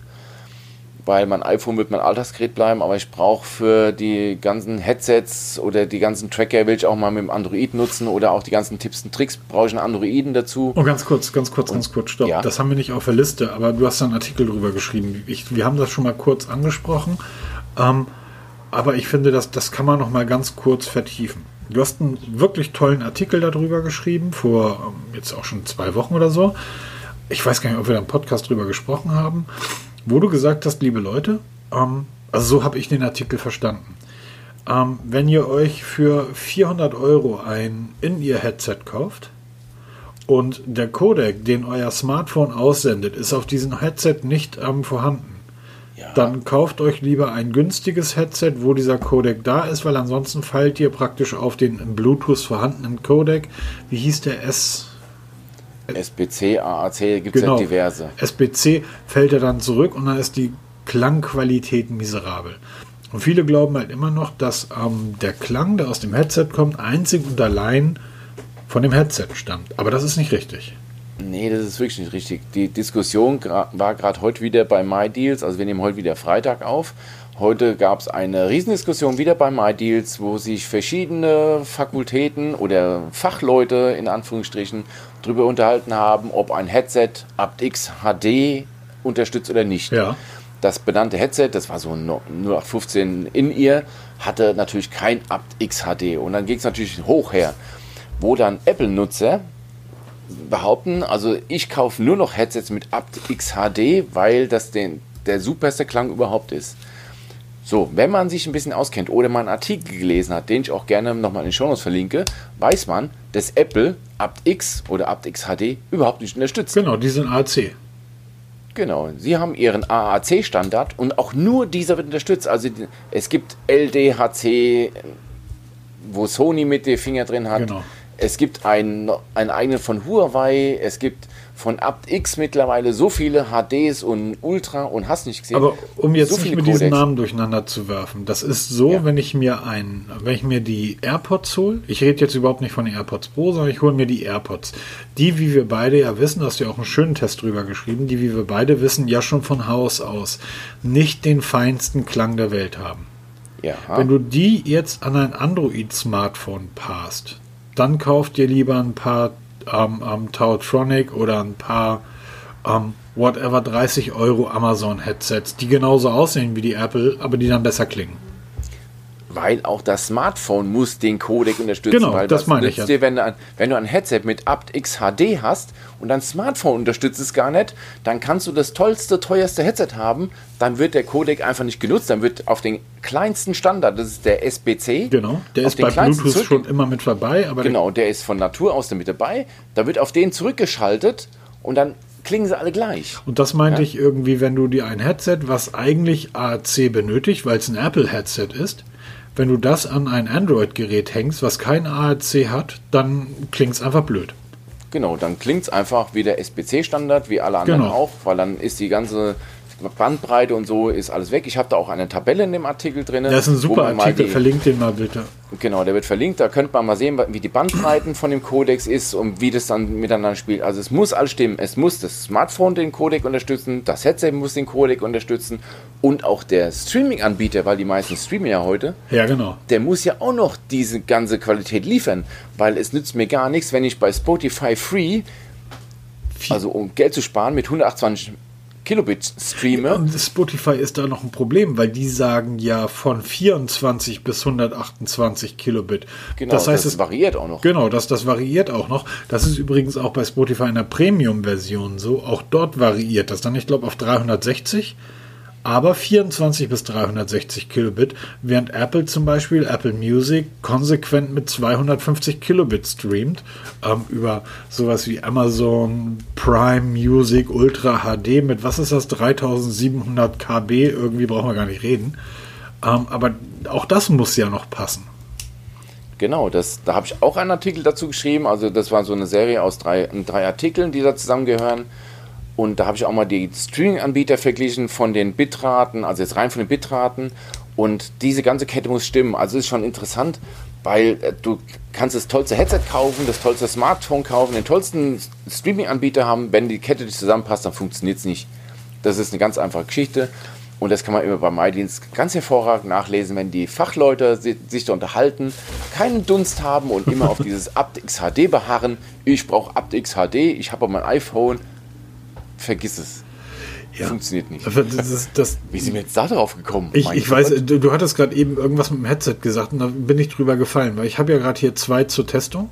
weil mein iPhone wird mein Alltagsgerät bleiben, aber ich brauche für die ganzen Headsets oder die ganzen Tracker will ich auch mal mit dem Android nutzen oder auch die ganzen Tipps und Tricks brauche ich einen Androiden dazu. Oh, ganz kurz, ganz kurz, ganz kurz, stopp. Ja. Das haben wir nicht auf der Liste, aber du hast da einen Artikel drüber geschrieben. Ich, wir haben das schon mal kurz angesprochen. Ähm, aber ich finde, das, das kann man noch mal ganz kurz vertiefen. Du hast einen wirklich tollen Artikel darüber geschrieben, vor ähm, jetzt auch schon zwei Wochen oder so. Ich weiß gar nicht, ob wir da im Podcast drüber gesprochen haben, wo du gesagt hast, liebe Leute, ähm, also so habe ich den Artikel verstanden. Ähm, wenn ihr euch für 400 Euro ein In-Ear-Headset kauft und der Codec, den euer Smartphone aussendet, ist auf diesem Headset nicht ähm, vorhanden, ja. dann kauft euch lieber ein günstiges Headset, wo dieser Codec da ist, weil ansonsten fallt ihr praktisch auf den im Bluetooth vorhandenen Codec. Wie hieß der S? SBC, AAC, gibt es genau. ja diverse. SBC fällt er dann zurück und dann ist die Klangqualität miserabel. Und viele glauben halt immer noch, dass ähm, der Klang, der aus dem Headset kommt, einzig und allein von dem Headset stammt. Aber das ist nicht richtig. Nee, das ist wirklich nicht richtig. Die Diskussion war gerade heute wieder bei MyDeals, also wir nehmen heute wieder Freitag auf. Heute gab es eine Riesendiskussion wieder bei MyDeals, wo sich verschiedene Fakultäten oder Fachleute in Anführungsstrichen darüber unterhalten haben, ob ein Headset aptX HD unterstützt oder nicht. Ja das benannte Headset, das war so ein 0815 in ihr, hatte natürlich kein aptX HD. Und dann ging es natürlich hoch her, wo dann Apple-Nutzer behaupten, also ich kaufe nur noch Headsets mit aptX HD, weil das den, der superste Klang überhaupt ist. So, wenn man sich ein bisschen auskennt oder mal einen Artikel gelesen hat, den ich auch gerne nochmal in den Shownotes verlinke, weiß man, dass Apple aptX oder aptX HD überhaupt nicht unterstützt. Genau, die sind AC. Genau, sie haben ihren AAC-Standard und auch nur dieser wird unterstützt. Also es gibt LDHC, wo Sony mit den Finger drin hat. Genau. Es gibt einen, einen eigenen von Huawei, es gibt von aptX mittlerweile so viele HDs und Ultra und hast nicht gesehen. Aber um jetzt so nicht mit Codex. diesen Namen durcheinander zu werfen, das ist so, ja. wenn ich mir ein, wenn ich mir die AirPods hole, ich rede jetzt überhaupt nicht von den AirPods Pro, sondern ich hole mir die AirPods. Die, wie wir beide ja wissen, hast du ja auch einen schönen Test drüber geschrieben, die, wie wir beide wissen, ja schon von Haus aus nicht den feinsten Klang der Welt haben. Ja. Wenn du die jetzt an ein Android-Smartphone passt, dann kauft dir lieber ein paar ähm, ähm, Tautronic oder ein paar ähm, whatever 30 Euro Amazon Headsets, die genauso aussehen wie die Apple, aber die dann besser klingen. Weil auch das Smartphone muss den Codec unterstützen. Genau, weil das meine ich. Ja. Dir, wenn, du ein, wenn du ein Headset mit aptX HD hast und dein Smartphone unterstützt es gar nicht, dann kannst du das tollste, teuerste Headset haben, dann wird der Codec einfach nicht genutzt, dann wird auf den kleinsten Standard, das ist der SBC. Genau, der ist bei Bluetooth schon immer mit dabei. Aber genau, der ist von Natur aus damit dabei. Da wird auf den zurückgeschaltet und dann klingen sie alle gleich. Und das meinte ja? ich irgendwie, wenn du dir ein Headset, was eigentlich AAC benötigt, weil es ein Apple-Headset ist, wenn du das an ein Android-Gerät hängst, was kein AAC hat, dann klingt es einfach blöd. Genau, dann klingt es einfach wie der SBC-Standard, wie alle anderen genau. auch, weil dann ist die ganze Bandbreite und so ist alles weg. Ich habe da auch eine Tabelle in dem Artikel drin. Das ist ein super Artikel, die, verlinkt den mal bitte. Genau, der wird verlinkt. Da könnte man mal sehen, wie die Bandbreiten von dem Codex ist und wie das dann miteinander spielt. Also es muss alles stimmen. Es muss das Smartphone den Codec unterstützen, das Headset muss den Codec unterstützen und auch der Streaming-Anbieter, weil die meisten streamen ja heute. Ja, genau. Der muss ja auch noch diese ganze Qualität liefern, weil es nützt mir gar nichts, wenn ich bei Spotify Free also um Geld zu sparen mit 128 Kilobit streame. Und Spotify ist da noch ein Problem, weil die sagen ja von 24 bis 128 Kilobit. Genau, das heißt, das es variiert auch noch. Genau, das, das variiert auch noch. Das ist übrigens auch bei Spotify in der Premium-Version so. Auch dort variiert das dann, ich glaube, auf 360 aber 24 bis 360 Kilobit, während Apple zum Beispiel Apple Music konsequent mit 250 Kilobit streamt ähm, über sowas wie Amazon Prime Music Ultra HD mit was ist das 3700 KB irgendwie brauchen wir gar nicht reden. Ähm, aber auch das muss ja noch passen. Genau, das, da habe ich auch einen Artikel dazu geschrieben. Also das war so eine Serie aus drei, drei Artikeln, die da zusammengehören. Und da habe ich auch mal die Streaming-Anbieter verglichen von den Bitraten, also jetzt rein von den Bitraten. Und diese ganze Kette muss stimmen. Also ist schon interessant, weil äh, du kannst das tollste Headset kaufen, das tollste Smartphone kaufen, den tollsten Streaming-Anbieter haben. Wenn die Kette nicht zusammenpasst, dann funktioniert es nicht. Das ist eine ganz einfache Geschichte. Und das kann man immer bei MyDienst ganz hervorragend nachlesen, wenn die Fachleute sich da unterhalten, keinen Dunst haben und immer auf dieses aptX HD beharren. Ich brauche aptX HD, ich habe mein iPhone, vergiss es. Ja. Funktioniert nicht. Das ist, das, Wie sind wir jetzt da drauf gekommen? Ich, ich weiß, du, du hattest gerade eben irgendwas mit dem Headset gesagt und da bin ich drüber gefallen, weil ich habe ja gerade hier zwei zur Testung.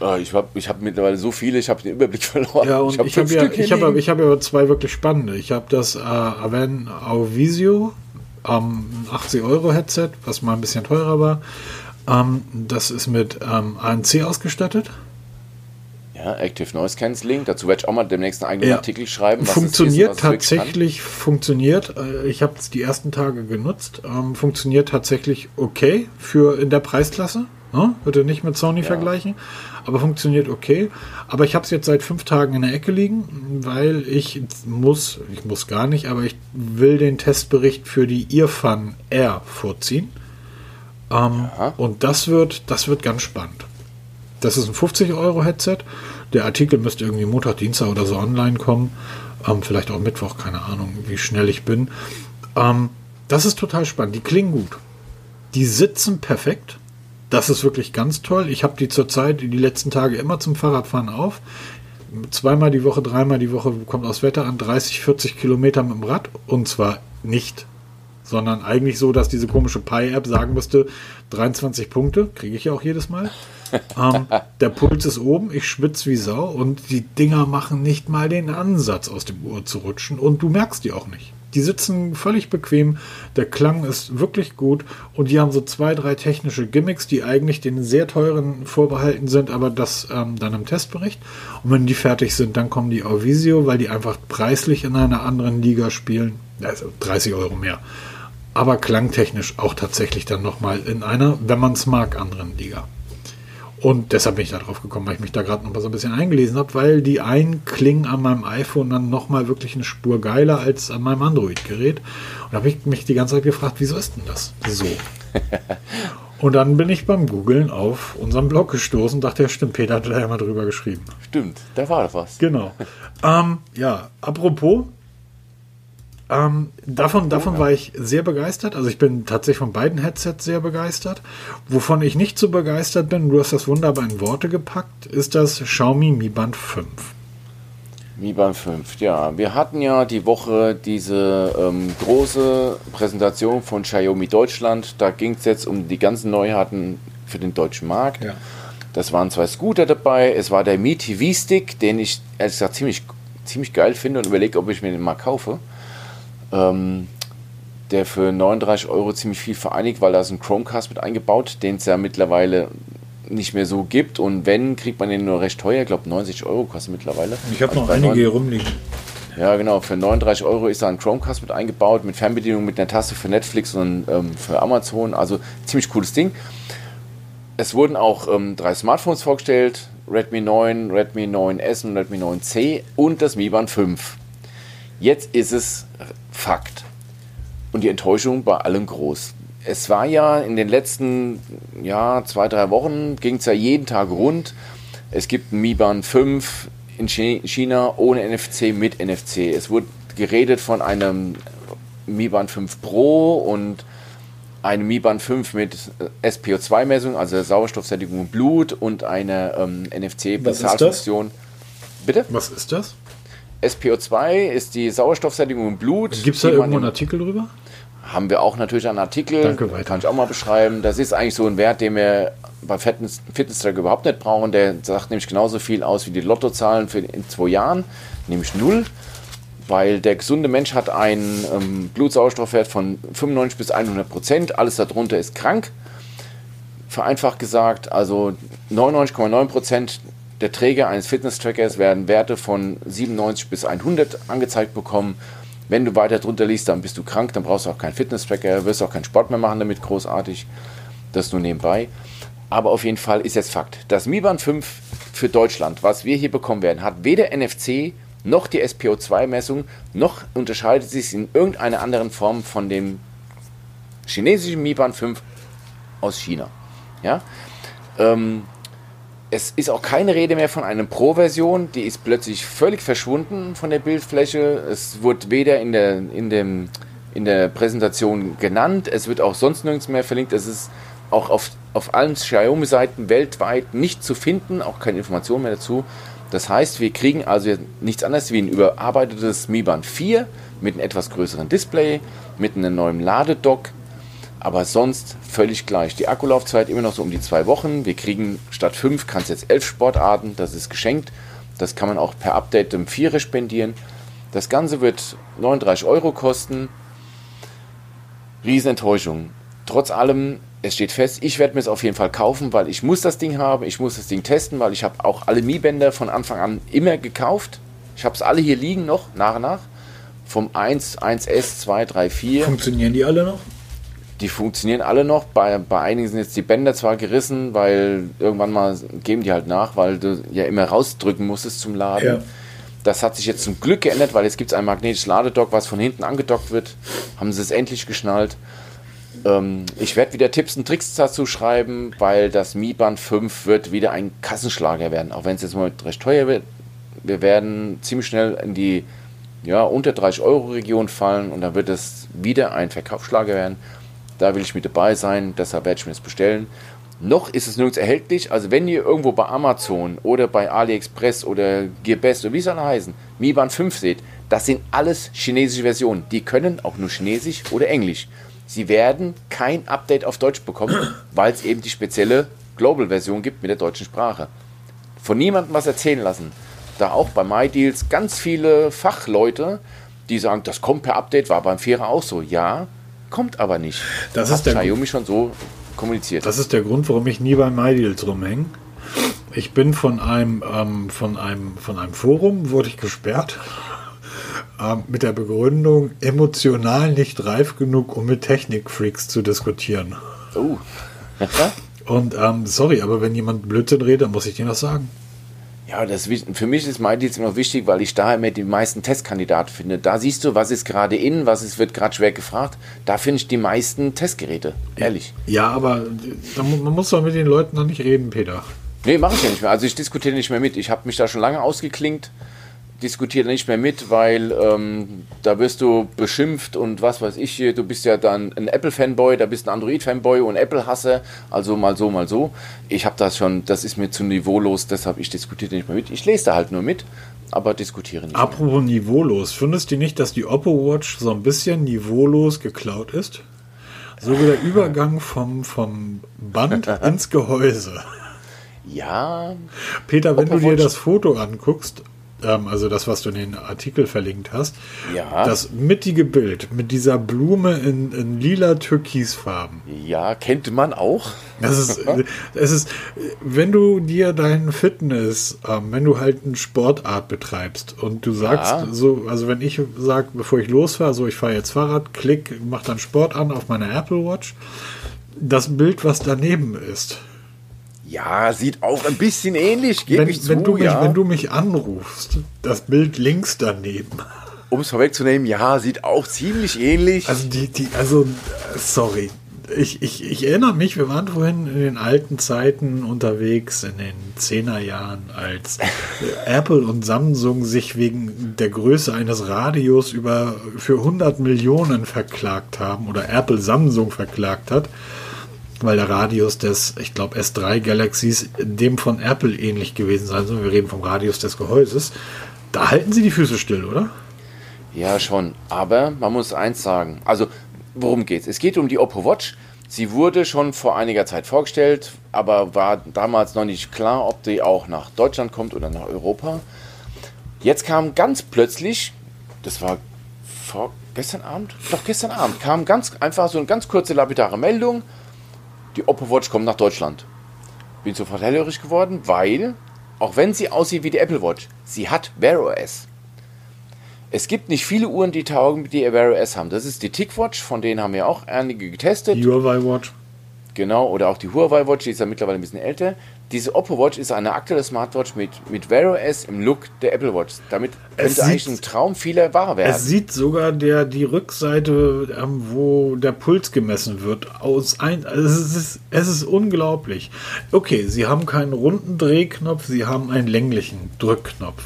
Ah, ich habe ich hab mittlerweile so viele, ich habe den Überblick verloren. Ja, und ich habe hab ja, ich hab, ich hab ja zwei wirklich spannende. Ich habe das äh, Aven Auvisio, ähm, 80 Euro Headset, was mal ein bisschen teurer war. Ähm, das ist mit ähm, ANC ausgestattet. Ja, Active Noise Cancelling. Dazu werde ich auch mal demnächst einen eigenen ja. Artikel schreiben. funktioniert ist, tatsächlich, funktioniert. Äh, ich habe es die ersten Tage genutzt. Ähm, funktioniert tatsächlich okay für in der Preisklasse. Ne? Würde nicht mit Sony ja. vergleichen, aber funktioniert okay. Aber ich habe es jetzt seit fünf Tagen in der Ecke liegen, weil ich muss, ich muss gar nicht, aber ich will den Testbericht für die Earfun Air vorziehen. Ähm, und das wird, das wird ganz spannend. Das ist ein 50 Euro Headset. Der Artikel müsste irgendwie Montag, Dienstag oder so online kommen. Ähm, vielleicht auch Mittwoch, keine Ahnung, wie schnell ich bin. Ähm, das ist total spannend. Die klingen gut. Die sitzen perfekt. Das ist wirklich ganz toll. Ich habe die zurzeit die letzten Tage immer zum Fahrradfahren auf. Zweimal die Woche, dreimal die Woche kommt aus Wetter an, 30, 40 Kilometer mit dem Rad. Und zwar nicht sondern eigentlich so, dass diese komische Pi-App sagen müsste, 23 Punkte, kriege ich ja auch jedes Mal. Ähm, der Puls ist oben, ich schwitze wie Sau und die Dinger machen nicht mal den Ansatz, aus dem Ohr zu rutschen und du merkst die auch nicht. Die sitzen völlig bequem, der Klang ist wirklich gut und die haben so zwei, drei technische Gimmicks, die eigentlich den sehr teuren vorbehalten sind, aber das ähm, dann im Testbericht. Und wenn die fertig sind, dann kommen die auf Visio, weil die einfach preislich in einer anderen Liga spielen. Also 30 Euro mehr aber klangtechnisch auch tatsächlich dann nochmal in einer, wenn man es mag, anderen Liga. Und deshalb bin ich da drauf gekommen, weil ich mich da gerade noch mal so ein bisschen eingelesen habe, weil die einen klingen an meinem iPhone dann nochmal wirklich eine Spur geiler als an meinem Android-Gerät. Und da habe ich mich die ganze Zeit gefragt, wieso ist denn das so? Und dann bin ich beim Googlen auf unseren Blog gestoßen und dachte, ja stimmt, Peter hat da ja mal drüber geschrieben. Stimmt, da war was. Genau. ähm, ja, apropos, ähm, davon, davon war ich sehr begeistert. Also ich bin tatsächlich von beiden Headsets sehr begeistert. Wovon ich nicht so begeistert bin, du hast das wunderbar in Worte gepackt, ist das Xiaomi Mi Band 5. Mi Band 5, ja. Wir hatten ja die Woche diese ähm, große Präsentation von Xiaomi Deutschland. Da ging es jetzt um die ganzen Neuheiten für den deutschen Markt. Ja. Das waren zwei Scooter dabei. Es war der Mi TV Stick, den ich ehrlich gesagt ziemlich, ziemlich geil finde und überlege, ob ich mir den mal kaufe ähm, der für 39 Euro ziemlich viel vereinigt, weil da ist ein Chromecast mit eingebaut, den es ja mittlerweile nicht mehr so gibt. Und wenn, kriegt man den nur recht teuer. Ich glaube, 90 Euro kostet mittlerweile. Ich habe also noch einige hier rumliegen. Ja, genau. Für 39 Euro ist da ein Chromecast mit eingebaut, mit Fernbedienung, mit einer Taste für Netflix und ähm, für Amazon. Also ziemlich cooles Ding. Es wurden auch ähm, drei Smartphones vorgestellt: Redmi 9, Redmi 9S und Redmi 9C und das Mi Band 5. Jetzt ist es Fakt. Und die Enttäuschung bei allen groß. Es war ja in den letzten ja, zwei, drei Wochen, ging es ja jeden Tag rund. Es gibt ein Mi Band 5 in China ohne NFC, mit NFC. Es wurde geredet von einem Mi Band 5 Pro und einem Mi Band 5 mit SPO2-Messung, also Sauerstoffsättigung im Blut und eine ähm, NFC-Bezahlfunktion. Bitte? Was ist das? SPO2 ist die Sauerstoffsättigung im Blut. Gibt es da irgendwo einen Artikel drüber? Haben wir auch natürlich einen Artikel. Danke, weiter. Kann ich auch mal beschreiben. Das ist eigentlich so ein Wert, den wir bei Fitness, Fitnesstracker überhaupt nicht brauchen. Der sagt nämlich genauso viel aus wie die Lottozahlen für in zwei Jahren, nämlich null. Weil der gesunde Mensch hat einen ähm, Blutsauerstoffwert von 95 bis 100 Prozent. Alles darunter ist krank. Vereinfacht gesagt, also 99,9 Prozent der Träger eines Fitness-Trackers werden Werte von 97 bis 100 angezeigt bekommen. Wenn du weiter drunter liest, dann bist du krank, dann brauchst du auch keinen Fitness-Tracker, wirst auch keinen Sport mehr machen damit großartig. Das nur nebenbei. Aber auf jeden Fall ist jetzt Fakt. Das Mi Band 5 für Deutschland, was wir hier bekommen werden, hat weder NFC noch die SPO2-Messung, noch unterscheidet sich in irgendeiner anderen Form von dem chinesischen Mi Band 5 aus China. Ja? Ähm, es ist auch keine Rede mehr von einer Pro-Version, die ist plötzlich völlig verschwunden von der Bildfläche. Es wird weder in der, in, dem, in der Präsentation genannt, es wird auch sonst nirgends mehr verlinkt. Es ist auch auf, auf allen Xiaomi-Seiten weltweit nicht zu finden, auch keine Informationen mehr dazu. Das heißt, wir kriegen also nichts anderes wie ein überarbeitetes Mi Band 4 mit einem etwas größeren Display, mit einem neuen Ladedock, aber sonst völlig gleich. Die Akkulaufzeit immer noch so um die zwei Wochen. Wir kriegen statt fünf, kann es jetzt elf Sportarten, das ist geschenkt. Das kann man auch per Update im Vierer spendieren. Das Ganze wird 39 Euro kosten. Riesenenttäuschung. Trotz allem, es steht fest, ich werde mir es auf jeden Fall kaufen, weil ich muss das Ding haben, ich muss das Ding testen, weil ich habe auch alle Mi-Bänder von Anfang an immer gekauft. Ich habe es alle hier liegen noch, nach und nach. Vom 1, 1S, 2, 3, 4. Funktionieren die alle noch? Die funktionieren alle noch. Bei, bei einigen sind jetzt die Bänder zwar gerissen, weil irgendwann mal geben die halt nach, weil du ja immer rausdrücken musstest zum Laden. Ja. Das hat sich jetzt zum Glück geändert, weil jetzt gibt es ein magnetisches Ladedock, was von hinten angedockt wird. Haben sie es endlich geschnallt. Ähm, ich werde wieder Tipps und Tricks dazu schreiben, weil das Mi Band 5 wird wieder ein Kassenschlager werden, auch wenn es jetzt mal recht teuer wird. Wir werden ziemlich schnell in die ja, unter 30 Euro Region fallen und dann wird es wieder ein Verkaufsschlager werden. Da will ich mit dabei sein, deshalb werde ich mir das bestellen. Noch ist es nirgends erhältlich, also wenn ihr irgendwo bei Amazon oder bei AliExpress oder Gearbest oder wie es alle heißen, Mi Band 5 seht, das sind alles chinesische Versionen. Die können auch nur Chinesisch oder Englisch. Sie werden kein Update auf Deutsch bekommen, weil es eben die spezielle Global-Version gibt mit der deutschen Sprache. Von niemandem was erzählen lassen. Da auch bei MyDeals ganz viele Fachleute, die sagen, das kommt per Update, war beim Vierer auch so. Ja, kommt aber nicht. Das ist der Xiaomi schon so kommuniziert. Das ist der Grund, warum ich nie bei MyDeals rumhänge. Ich bin von einem, ähm, von einem, von einem Forum, wurde ich gesperrt. Ähm, mit der Begründung, emotional nicht reif genug, um mit Technikfreaks zu diskutieren. Oh. Und ähm, sorry, aber wenn jemand Blödsinn redet, dann muss ich dir das sagen. Ja, das, für mich ist MyDeals immer wichtig, weil ich da immer die meisten Testkandidaten finde. Da siehst du, was ist gerade in, was ist, wird gerade schwer gefragt. Da finde ich die meisten Testgeräte, ehrlich. Ja, aber man muss doch mit den Leuten noch nicht reden, Peter. Nee, mache ich ja nicht mehr. Also ich diskutiere nicht mehr mit. Ich habe mich da schon lange ausgeklinkt diskutiere nicht mehr mit, weil ähm, da wirst du beschimpft und was weiß ich, du bist ja dann ein Apple-Fanboy, da bist ein Android-Fanboy und Apple-Hasser, also mal so, mal so. Ich habe das schon, das ist mir zu niveaulos, deshalb ich diskutiere nicht mehr mit. Ich lese da halt nur mit, aber diskutiere nicht Apropos mehr. niveaulos, findest du nicht, dass die Oppo Watch so ein bisschen niveaulos geklaut ist? So wie der Übergang vom, vom Band ins Gehäuse. Ja. Peter, wenn Oppo du dir das Foto anguckst, ähm, also das, was du in den Artikel verlinkt hast, ja. das mittige Bild mit dieser Blume in, in lila Türkisfarben. Ja, kennt man auch. Das ist, es ist, wenn du dir deinen Fitness, ähm, wenn du halt eine Sportart betreibst und du sagst ja. so, also wenn ich sage, bevor ich losfahre, so ich fahre jetzt Fahrrad, klick, mach dann Sport an auf meiner Apple Watch, das Bild, was daneben ist, ja, sieht auch ein bisschen ähnlich, gebe ich zu. Wenn du, mich, ja. wenn du mich anrufst, das Bild links daneben. Um es vorwegzunehmen, ja, sieht auch ziemlich ähnlich. Also, die, die, also, sorry. Ich, ich, ich erinnere mich, wir waren vorhin in den alten Zeiten unterwegs, in den 10er Jahren, als Apple und Samsung sich wegen der Größe eines Radios über, für 100 Millionen verklagt haben oder Apple Samsung verklagt hat weil der Radius des, ich glaube, S3 Galaxies dem von Apple ähnlich gewesen sein soll. Wir reden vom Radius des Gehäuses. Da halten sie die Füße still, oder? Ja, schon. Aber man muss eins sagen. Also, worum geht's? Es geht um die Oppo Watch. Sie wurde schon vor einiger Zeit vorgestellt, aber war damals noch nicht klar, ob die auch nach Deutschland kommt oder nach Europa. Jetzt kam ganz plötzlich, das war vor gestern Abend, doch gestern Abend, kam ganz einfach so eine ganz kurze lapidare Meldung die Oppo Watch kommt nach Deutschland. Bin sofort hellhörig geworden, weil, auch wenn sie aussieht wie die Apple Watch, sie hat Wear OS. Es gibt nicht viele Uhren, die taugen, die Wear OS haben. Das ist die TicWatch, von denen haben wir auch einige getestet. Die Huawei Watch. Genau, oder auch die Huawei Watch, die ist ja mittlerweile ein bisschen älter. Diese Oppo Watch ist eine aktuelle Smartwatch mit, mit Wear OS im Look der Apple Watch. Damit könnte sieht, eigentlich ein Traum vieler wahr werden. Es sieht sogar der, die Rückseite, ähm, wo der Puls gemessen wird, aus ein. Also es, ist, es ist unglaublich. Okay, sie haben keinen runden Drehknopf, sie haben einen länglichen Drückknopf.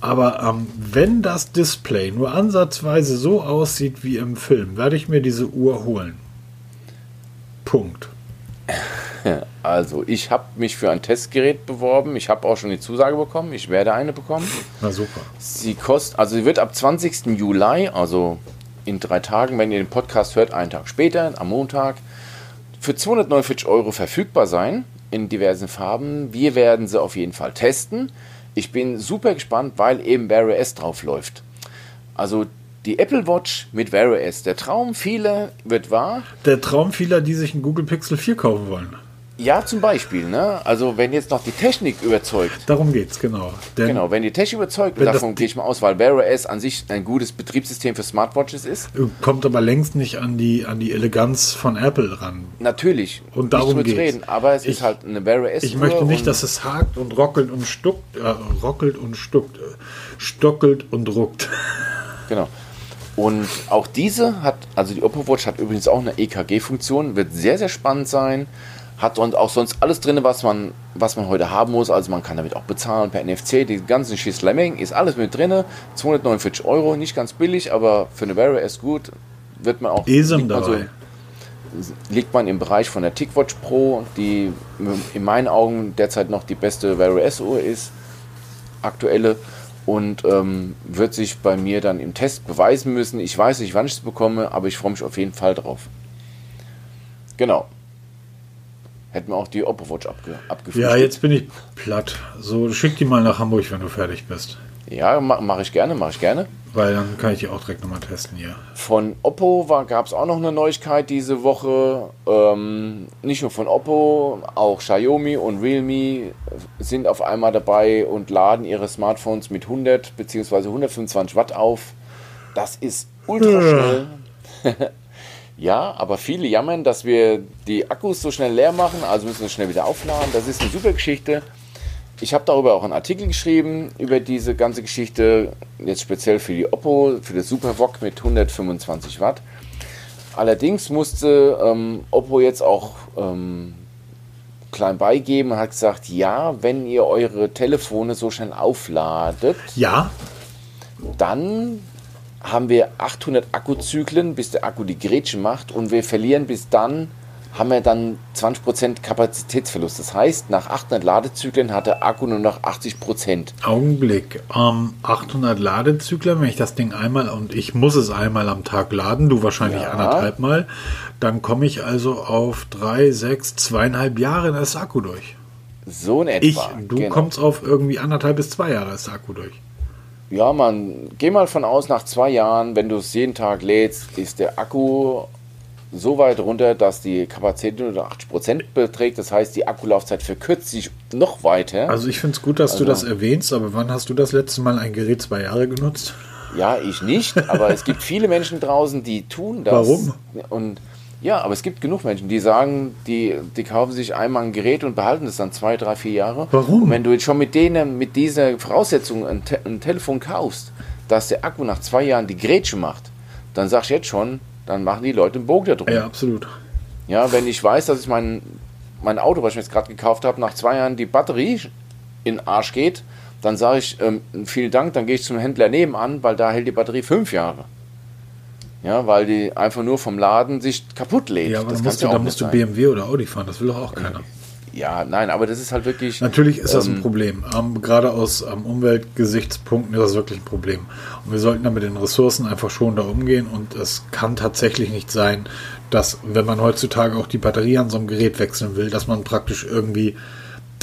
Aber ähm, wenn das Display nur ansatzweise so aussieht wie im Film, werde ich mir diese Uhr holen. Punkt. Also, ich habe mich für ein Testgerät beworben. Ich habe auch schon die Zusage bekommen. Ich werde eine bekommen. Na super. Sie kostet, also sie wird ab 20. Juli, also in drei Tagen, wenn ihr den Podcast hört, einen Tag später, am Montag, für 249 Euro verfügbar sein in diversen Farben. Wir werden sie auf jeden Fall testen. Ich bin super gespannt, weil eben Wear OS drauf läuft. Also die Apple Watch mit Wear OS. Der Traum vieler wird wahr. Der Traum vieler, die sich einen Google Pixel 4 kaufen wollen. Ja, zum Beispiel. Ne? Also wenn jetzt noch die Technik überzeugt. Darum geht's, genau. Denn genau, wenn die Technik überzeugt, davon gehe ich mal aus, weil Wear OS an sich ein gutes Betriebssystem für Smartwatches ist. kommt aber längst nicht an die, an die Eleganz von Apple ran. Natürlich. Und darum nicht geht's. reden, aber es Ich- ist halt eine Wear OS. Ich möchte nicht, dass es hakt und rockelt und stuckt, äh, rockelt und stuckt, äh, stockelt und ruckt. Genau. Und auch diese hat, also die Oppo Watch hat übrigens auch eine EKG-Funktion, wird sehr, sehr spannend sein. Hat und auch sonst alles drin, was man, was man heute haben muss. Also man kann damit auch bezahlen per NFC. Die ganzen Schislameng ist alles mit drin. 249 Euro, nicht ganz billig, aber für eine Wear OS gut. Wird man auch. Liegt man so- dabei. liegt man im Bereich von der TicWatch Pro, die in meinen Augen derzeit noch die beste Wear OS Uhr ist, aktuelle, und ähm, wird sich bei mir dann im Test beweisen müssen. Ich weiß nicht, wann ich es bekomme, aber ich freue mich auf jeden Fall drauf. Genau. Hätten wir auch die Oppo Watch abge abgefrühstückt. Ja, jetzt bin ich platt. So, schick die mal nach Hamburg, wenn du fertig bist. Ja, ma mache ich gerne, mache ich gerne. Weil dann kann ich die auch direkt nochmal testen hier. Von Oppo gab es auch noch eine Neuigkeit diese Woche. Ähm, nicht nur von Oppo, auch Xiaomi und Realme sind auf einmal dabei und laden ihre Smartphones mit 100 bzw. 125 Watt auf. Das ist ultra schnell. ja, aber viele jammern, dass wir die Akkus so schnell leer machen, also müssen wir schnell wieder aufladen. Das ist eine super Geschichte. Ich habe darüber auch einen Artikel geschrieben, über diese ganze Geschichte, jetzt speziell für die Oppo, für das Supervoc mit 125 Watt. Allerdings musste ähm, Oppo jetzt auch ähm, klein beigeben und hat gesagt, ja, wenn ihr eure Telefone so schnell aufladet, Ja, dann haben wir 800 Akkuzyklen, bis der Akku die Grätsche macht und wir verlieren bis dann, haben wir dann 20% Kapazitätsverlust. Das heißt, nach 800 Ladezyklen hat der Akku nur noch 80%. Augenblick. Ähm, 800 Ladezyklen, wenn ich das Ding einmal und ich muss es einmal am Tag laden, du wahrscheinlich Ja. anderthalb Mal, dann komme ich also auf drei, sechs, zweieinhalb Jahre in das Akku durch. So in Ich, etwa. du Genau. kommst auf irgendwie anderthalb bis zwei Jahre ist der Akku durch. Ja, man, geh mal von aus, nach zwei Jahren, wenn du es jeden Tag lädst, ist der Akku so weit runter, dass die Kapazität nur 80% beträgt. Das heißt, die Akkulaufzeit verkürzt sich noch weiter. Also ich finde es gut, dass du Also- das erwähnst, aber wann hast du das letzte Mal ein Gerät zwei Jahre genutzt? Ja, ich nicht, aber es gibt viele Menschen draußen, die tun das. Warum? Und ja, aber es gibt genug Menschen, die sagen, die, die kaufen sich einmal ein Gerät und behalten es dann zwei, drei, vier Jahre. Warum? Und wenn du jetzt schon mit denen, mit dieser Voraussetzung ein, Te ein Telefon kaufst, dass der Akku nach zwei Jahren die Grätsche macht, dann sag ich jetzt schon, dann machen die Leute einen Bogen da drum. Ja, absolut. Ja, wenn ich weiß, dass ich mein, mein Auto, was ich mir jetzt gerade gekauft habe, nach zwei Jahren die Batterie in den Arsch geht, dann sage ich, ähm, vielen Dank, dann gehe ich zum Händler nebenan, weil da hält die Batterie fünf Jahre. Ja, weil die einfach nur vom Laden sich kaputt lädt. Ja, aber das musst du, ja da auch musst du. BMW oder Audi fahren, das will doch auch keiner. Ja, nein, aber das ist halt wirklich. Natürlich ist das ein Ähm, Problem. Ähm, gerade aus ähm, Umweltgesichtspunkten ist das wirklich ein Problem. Und wir sollten da mit den Ressourcen einfach schon da umgehen. Und es kann tatsächlich nicht sein, dass, wenn man heutzutage auch die Batterie an so einem Gerät wechseln will, dass man praktisch irgendwie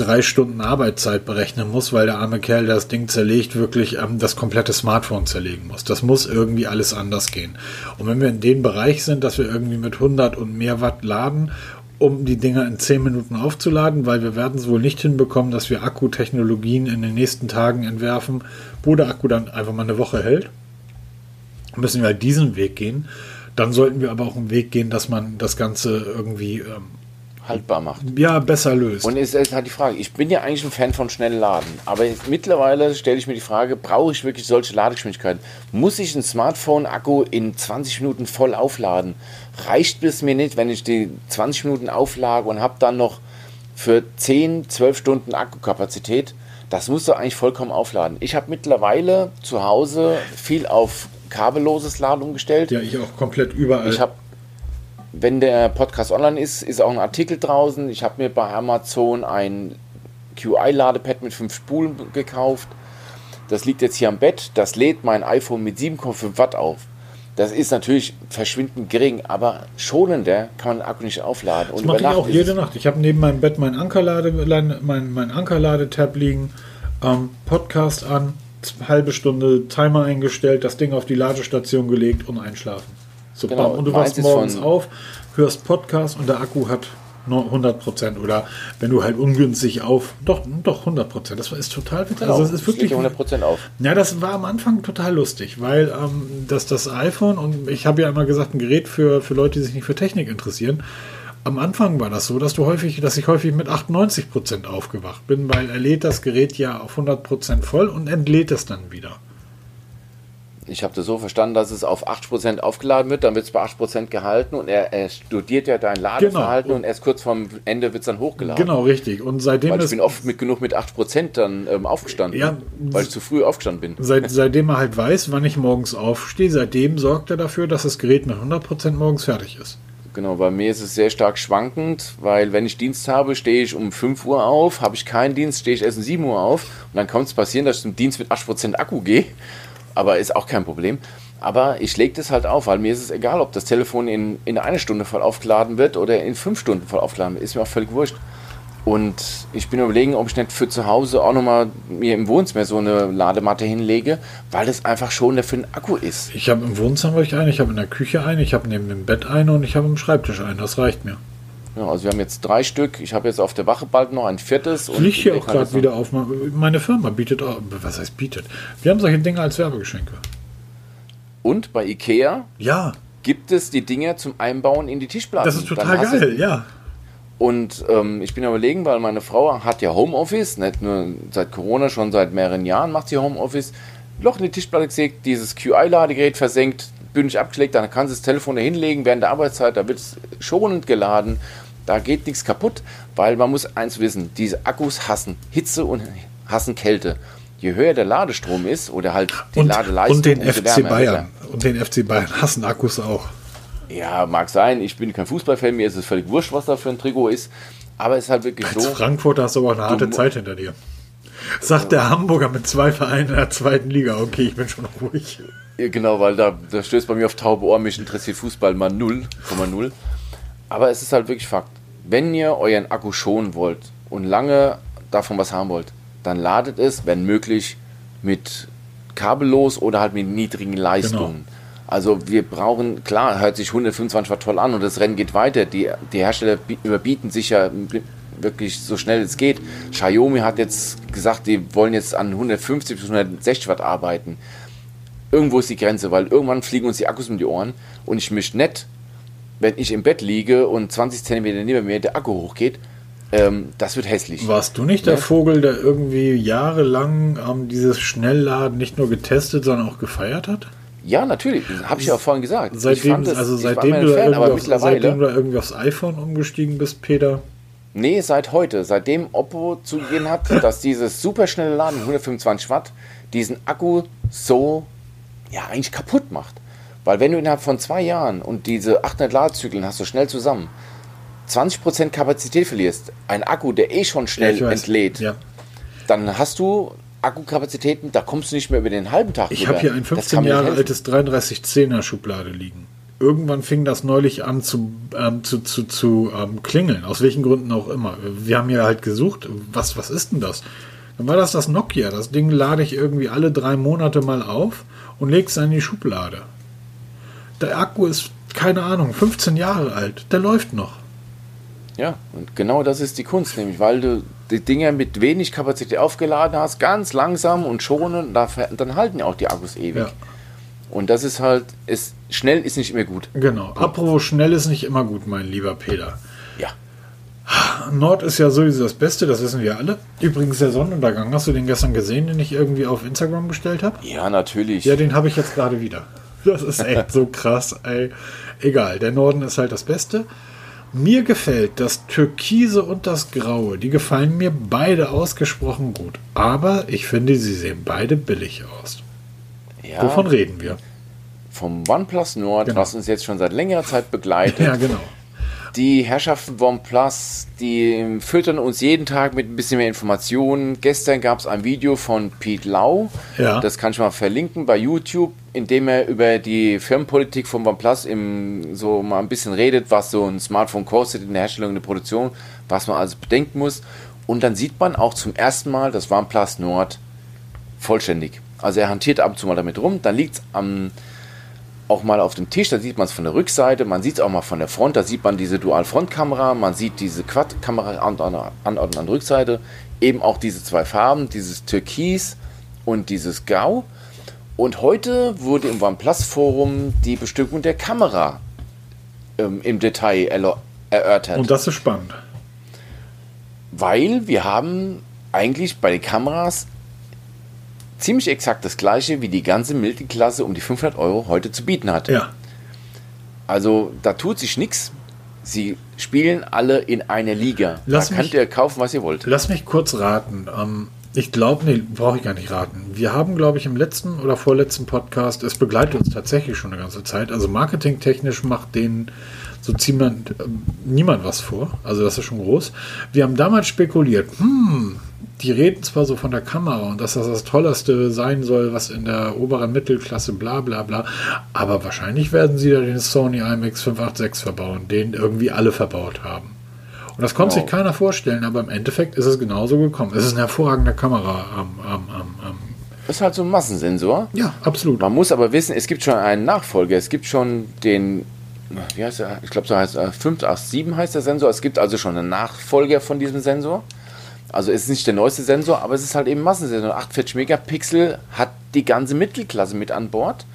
drei Stunden Arbeitszeit berechnen muss, weil der arme Kerl, das Ding zerlegt, wirklich ähm, das komplette Smartphone zerlegen muss. Das muss irgendwie alles anders gehen. Und wenn wir in dem Bereich sind, dass wir irgendwie mit 100 und mehr Watt laden, um die Dinger in 10 Minuten aufzuladen, weil wir werden es wohl nicht hinbekommen, dass wir Akkutechnologien in den nächsten Tagen entwerfen, wo der Akku dann einfach mal eine Woche hält, müssen wir halt diesen Weg gehen. Dann sollten wir aber auch einen Weg gehen, dass man das Ganze irgendwie ähm, haltbar macht. ja, besser löst. Und es ist halt die Frage, ich bin ja eigentlich ein Fan von schnell laden, aber jetzt mittlerweile stelle ich mir die Frage, brauche ich wirklich solche Ladegeschwindigkeiten? Muss ich ein Smartphone-Akku in 20 Minuten voll aufladen? Reicht es mir nicht, wenn ich die 20 Minuten auflage und habe dann noch für 10, 12 Stunden Akkukapazität? Das musst du eigentlich vollkommen aufladen. Ich habe mittlerweile zu Hause viel auf kabelloses Laden umgestellt. ja, ich auch komplett überall. Ich habe wenn der Podcast online ist, ist auch ein Artikel draußen. Ich habe mir bei Amazon ein QI-Ladepad mit 5 Spulen gekauft. Das liegt jetzt hier am Bett. Das lädt mein iPhone mit 7,5 Watt auf. Das ist natürlich verschwindend gering, aber schonender kann man den Akku nicht aufladen. Das mache ich auch jede Nacht. Ich habe neben meinem Bett mein Ankerlade, mein, mein Ankerladetab liegen, ähm, Podcast an, halbe Stunde Timer eingestellt, das Ding auf die Ladestation gelegt und einschlafen. So, genau, und du wachst morgens auf, hörst Podcast und der Akku hat 100% oder wenn du halt ungünstig auf, doch, doch 100% Das ist total witzig. Also das ist wirklich 100% auf. Ja, das war am Anfang total lustig, weil ähm, das, das iPhone und ich habe ja immer gesagt, ein Gerät für, für Leute, die sich nicht für Technik interessieren. Am Anfang war das so, dass du häufig, dass ich häufig mit 98% aufgewacht bin, weil er lädt das Gerät ja auf 100% voll und entlädt es dann wieder ich habe das so verstanden, dass es auf 80% aufgeladen wird, dann wird es bei 80% gehalten und er, er, studiert ja dein Ladeverhalten genau. und erst kurz vorm Ende wird es dann hochgeladen. Genau, richtig. Und seitdem weil ich bin oft mit genug mit 8% dann ähm, aufgestanden, ja, weil ich zu früh aufgestanden bin. Seit, seitdem er halt weiß, wann ich morgens aufstehe, seitdem sorgt er dafür, dass das Gerät mit 100% morgens fertig ist. Genau, bei mir ist es sehr stark schwankend, weil wenn ich Dienst habe, stehe ich um 5 Uhr auf, habe ich keinen Dienst, stehe ich erst um 7 Uhr auf und dann kann es passieren, dass ich zum Dienst mit 8% Akku gehe aber ist auch kein Problem. Aber ich lege das halt auf, weil mir ist es egal, ob das Telefon in, in eine Stunde voll aufgeladen wird oder in fünf Stunden voll aufgeladen wird. Ist mir auch völlig wurscht. Und ich bin überlegen, ob ich nicht für zu Hause auch nochmal mir im Wohnzimmer so eine Ladematte hinlege, weil das einfach schon für den Akku ist. Ich habe im Wohnzimmer ich eine, ich habe in der Küche eine, ich habe neben dem Bett eine und ich habe im Schreibtisch eine. Das reicht mir. Ja, also wir haben jetzt drei Stück. Ich habe jetzt auf der Wache bald noch ein viertes. Fliegt hier auch gerade wieder auf. Meine Firma bietet, auch, was heißt bietet? Wir haben solche Dinge als Werbegeschenke. Und bei Ikea ja. gibt es die Dinge zum Einbauen in die Tischplatten. Das ist total geil, ja. Und ähm, ich bin überlegen, weil meine Frau hat ja Homeoffice, nicht nur seit Corona, schon seit mehreren Jahren macht sie Homeoffice. Loch in die Tischplatte gesägt, dieses QI-Ladegerät versenkt, bündig abgeschlägt, dann kann sie das Telefon da hinlegen während der Arbeitszeit, da wird es schonend geladen, da geht nichts kaputt, weil man muss eins wissen, diese Akkus hassen Hitze und hassen Kälte. Je höher der Ladestrom ist oder halt die und, Ladeleistung und den FC Bayern und den FC Bayern hassen Akkus auch. Ja, mag sein. Ich bin kein Fußballfan, mir ist es völlig wurscht, was da für ein Trikot ist. Aber es ist halt wirklich Als so. Frankfurter hast du aber eine harte Zeit hinter dir. Sagt der Hamburger mit zwei Vereinen in der zweiten Liga. Okay, ich bin schon ruhig. Genau, weil da, da stößt bei mir auf taube Ohren, mich interessiert Fußball mal 0,0. Aber es ist halt wirklich Fakt. Wenn ihr euren Akku schonen wollt und lange davon was haben wollt, dann ladet es, wenn möglich, mit kabellos oder halt mit niedrigen Leistungen. Genau. Also wir brauchen, klar, hört sich 125 Watt toll an und das Rennen geht weiter. Die, die Hersteller überbieten sich ja wirklich so schnell es geht. Xiaomi hat jetzt gesagt, die wollen jetzt an 150 bis 160 Watt arbeiten irgendwo ist die Grenze, weil irgendwann fliegen uns die Akkus um die Ohren und ich möchte nicht, wenn ich im Bett liege und 20 cm neben mir der Akku hochgeht, ähm, das wird hässlich. Warst du nicht der Vogel, der irgendwie jahrelang ähm, dieses Schnellladen nicht nur getestet, sondern auch gefeiert hat? Ja, natürlich. Habe ich ja auch vorhin gesagt. Seitdem, das, also seitdem, du Fan, auf, seitdem du irgendwie aufs iPhone umgestiegen bist, Peter? Nee, seit heute. Seitdem Oppo zugegeben hat, dass dieses superschnelle Laden, 125 Watt, diesen Akku so ja, eigentlich kaputt macht. Weil wenn du innerhalb von zwei Jahren und diese 800 Ladezyklen hast du schnell zusammen, 20% Kapazität verlierst, ein Akku, der eh schon schnell ja, entlädt, ja. dann hast du Akkukapazitäten, da kommst du nicht mehr über den halben Tag Ich habe hier ein 15 Jahre altes 3310er Schublade liegen. Irgendwann fing das neulich an zu, ähm, zu, zu, zu ähm, klingeln, aus welchen Gründen auch immer. Wir haben hier halt gesucht, was, was ist denn das? Dann war das das Nokia. Das Ding lade ich irgendwie alle drei Monate mal auf und legst es in die Schublade. Der Akku ist, keine Ahnung, 15 Jahre alt. Der läuft noch. Ja, und genau das ist die Kunst, nämlich weil du die Dinge mit wenig Kapazität aufgeladen hast, ganz langsam und schonend, dann halten ja auch die Akkus ewig. Ja. Und das ist halt, ist, schnell ist nicht immer gut. Genau. Apropos schnell ist nicht immer gut, mein lieber Peter. Ja. Nord ist ja sowieso das Beste, das wissen wir alle. Übrigens der Sonnenuntergang, hast du den gestern gesehen, den ich irgendwie auf Instagram gestellt habe? Ja, natürlich. Ja, den habe ich jetzt gerade wieder. Das ist echt so krass, ey. Egal, der Norden ist halt das Beste. Mir gefällt das Türkise und das Graue. Die gefallen mir beide ausgesprochen gut. Aber ich finde, sie sehen beide billig aus. Ja. Wovon reden wir? Vom OnePlus Nord, Genau. was uns jetzt schon seit längerer Zeit begleitet. Ja, genau. Die Herrschaften OnePlus, die füttern uns jeden Tag mit ein bisschen mehr Informationen. Gestern gab es ein Video von Pete Lau. Ja. Das kann ich mal verlinken bei YouTube, in dem er über die Firmenpolitik von OnePlus im, so mal ein bisschen redet, was so ein Smartphone kostet in der Herstellung und der Produktion, was man also bedenken muss. Und dann sieht man auch zum ersten Mal das OnePlus Nord vollständig. Also er hantiert ab und zu mal damit rum, dann liegt es am auch mal auf dem Tisch, da sieht man es von der Rückseite, man sieht es auch mal von der Front, da sieht man diese Dual-Front-Kamera, man sieht diese Quad-Kamera an, an, an, an der Rückseite, eben auch diese zwei Farben, dieses Türkis und dieses Grau. Und heute wurde im OnePlus-Forum die Bestückung der Kamera ähm, im Detail erörtert. Und das ist spannend. Weil wir haben eigentlich bei den Kameras ziemlich exakt das gleiche, wie die ganze Mittelklasse um die 500 Euro heute zu bieten hat. Ja. Also da tut sich nichts. Sie spielen alle in einer Liga. Lass da mich- könnt ihr kaufen, was ihr wollt. Lass mich kurz raten. Ähm, ich glaube, nee, brauche ich gar nicht raten. Wir haben, glaube ich, im letzten oder vorletzten Podcast, es begleitet uns tatsächlich schon eine ganze Zeit. Also marketingtechnisch macht denen so ziemlich ähm, niemand was vor. Also das ist schon groß. Wir haben damals spekuliert, hm, die reden zwar so von der Kamera und dass das das Tollste sein soll, was in der oberen Mittelklasse bla bla bla, aber wahrscheinlich werden sie da den Sony IMX 586 verbauen, den irgendwie alle verbaut haben. Und das konnte Ja. sich keiner vorstellen, aber im Endeffekt ist es genauso gekommen. Es ist eine hervorragende Kamera am, am, am, am Das ist halt so ein Massensensor. ja, absolut. Man muss aber wissen, es gibt schon einen Nachfolger. Es gibt schon den, wie heißt er? Ich glaube, so heißt er 587 heißt der Sensor. Es gibt also schon einen Nachfolger von diesem Sensor. Also es ist nicht der neueste Sensor, aber es ist halt eben Massensensor. 48 Megapixel hat die ganze Mittelklasse mit an Bord.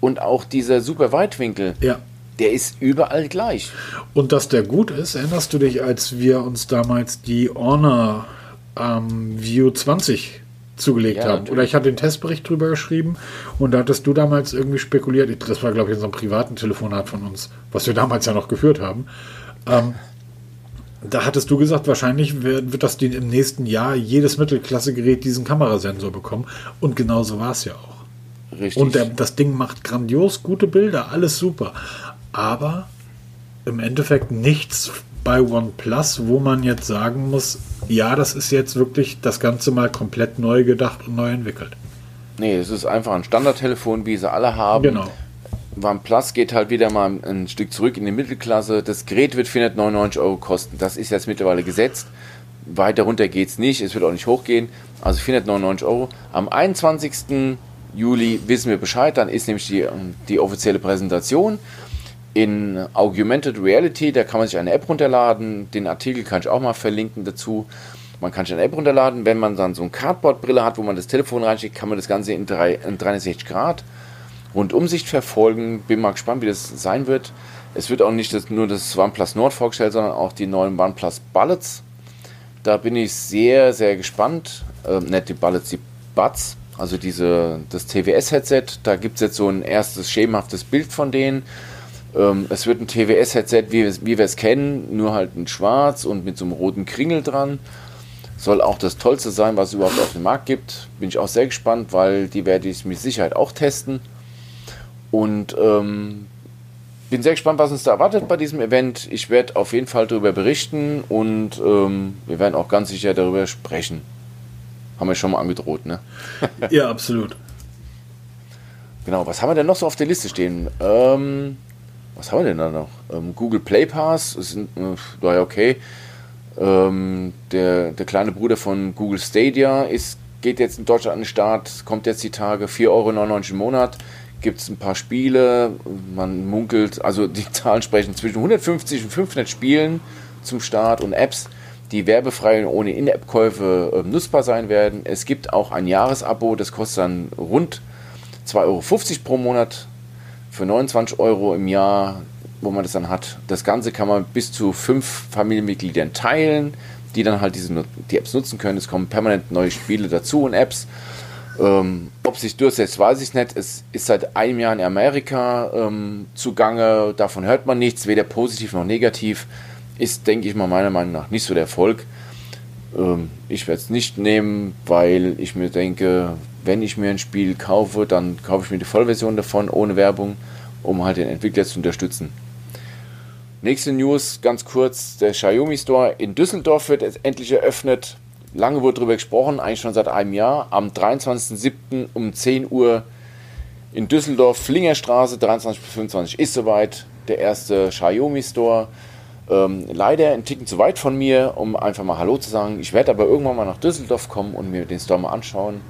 Und auch dieser super Weitwinkel, Ja. der ist überall gleich. Und dass der gut ist, erinnerst du dich, als wir uns damals die Honor ähm, View 20 zugelegt Ja, haben? natürlich. Oder ich hatte den Testbericht drüber geschrieben und da hattest du damals irgendwie spekuliert, das war glaube ich in so einem privaten Telefonat von uns, was wir damals ja noch geführt haben. Ähm, da hattest du gesagt, wahrscheinlich wird, wird das den im nächsten Jahr jedes Mittelklasse-Gerät diesen Kamerasensor bekommen. Und genau so war es ja auch. Richtig. Und der, das Ding macht grandios gute Bilder, alles super. Aber im Endeffekt nichts bei OnePlus, wo man jetzt sagen muss, ja, das ist jetzt wirklich das Ganze mal komplett neu gedacht und neu entwickelt. nee, es ist einfach ein Standardtelefon, wie sie alle haben. Genau. OnePlus geht halt wieder mal ein Stück zurück in die Mittelklasse. Das Gerät wird 499 Euro kosten. Das ist jetzt mittlerweile gesetzt. Weiter runter geht es nicht. Es wird auch nicht hochgehen. Also 499 Euro. Am 21. Juli wissen wir Bescheid. Dann ist nämlich die, die offizielle Präsentation in Augmented Reality. Da kann man sich eine App runterladen. Den Artikel kann ich auch mal verlinken dazu. Man kann sich eine App runterladen. Wenn man dann so eine Cardboard-Brille hat, wo man das Telefon reinschickt, kann man das Ganze in, drei, in 360 Grad Rundumsicht verfolgen. Bin mal gespannt, wie das sein wird. Es wird auch nicht nur das OnePlus Nord vorgestellt, sondern auch die neuen OnePlus Bullets. Da bin ich sehr, sehr gespannt. Ähm, nicht die Bullets, die Buds. Also diese, das TWS-Headset. Da gibt es jetzt so ein erstes schemenhaftes Bild von denen. Ähm, es wird ein TWS-Headset, wie, wie wir es kennen, nur halt in schwarz und mit so einem roten Kringel dran. Soll auch das Tollste sein, was es überhaupt auf dem Markt gibt. Bin ich auch sehr gespannt, weil die werde ich mit Sicherheit auch testen. Und ähm, bin sehr gespannt, was uns da erwartet bei diesem Event. Ich werde auf jeden Fall darüber berichten und ähm, wir werden auch ganz sicher darüber sprechen. Haben wir schon mal angedroht, ne? Ja, absolut. Genau, was haben wir denn noch so auf der Liste stehen? Ähm, was haben wir denn da noch? Ähm, Google Play Pass, ist, äh, war ja okay. Ähm, der, der kleine Bruder von Google Stadia ist, geht jetzt in Deutschland an den Start, kommt jetzt die Tage, 4,99 Euro im Monat. Gibt es ein paar Spiele, man munkelt, also die Zahlen sprechen zwischen 150 und 500 Spielen zum Start und Apps, die werbefrei und ohne In-App-Käufe äh, nutzbar sein werden. Es gibt auch ein Jahresabo, das kostet dann rund 2,50 Euro pro Monat für 29 Euro im Jahr, wo man das dann hat. Das Ganze kann man bis zu fünf Familienmitgliedern teilen, die dann halt diese, die Apps nutzen können. Es kommen permanent neue Spiele dazu und Apps. Ähm, ob sich durchsetzt, weiß ich nicht. Es ist seit einem Jahr in Amerika ähm, zugange. Davon hört man nichts, weder positiv noch negativ. Ist, denke ich mal, meiner Meinung nach nicht so der Erfolg. Ähm, ich werde es nicht nehmen, weil ich mir denke, wenn ich mir ein Spiel kaufe, dann kaufe ich mir die Vollversion davon ohne Werbung, um halt den Entwickler zu unterstützen. Nächste News, ganz kurz, der Xiaomi Store in Düsseldorf wird jetzt endlich eröffnet. Lange wurde darüber gesprochen, eigentlich schon seit einem Jahr. Am 23.07. um 10 Uhr in Düsseldorf, Flingerstraße, 23 bis 25 ist soweit der erste Xiaomi Store. Ähm, leider ein Ticken zu weit von mir, um einfach mal Hallo zu sagen. Ich werde aber irgendwann mal nach Düsseldorf kommen und mir den Store mal anschauen,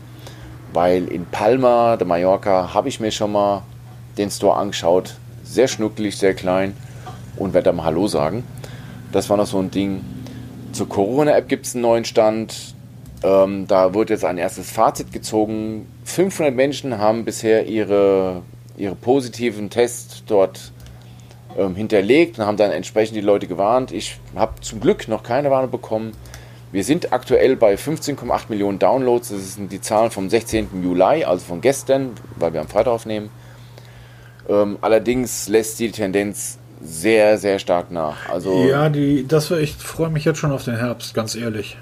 weil in Palma de Mallorca habe ich mir schon mal den Store angeschaut. Sehr schnuckelig, sehr klein und werde da mal Hallo sagen. Das war noch so ein Ding. Zur Corona-App gibt es einen neuen Stand. Ähm, da wurde jetzt ein erstes Fazit gezogen. 500 Menschen haben bisher ihre, ihre positiven Tests dort ähm, hinterlegt und haben dann entsprechend die Leute gewarnt. Ich habe zum Glück noch keine Warnung bekommen. Wir sind aktuell bei 15,8 Millionen Downloads. Das sind die Zahlen vom 16. Juli, also von gestern, weil wir am Freitag aufnehmen. Ähm, allerdings lässt die Tendenz sehr, sehr stark nach. Also, ja, die, das ich freue mich jetzt schon auf den Herbst, ganz ehrlich.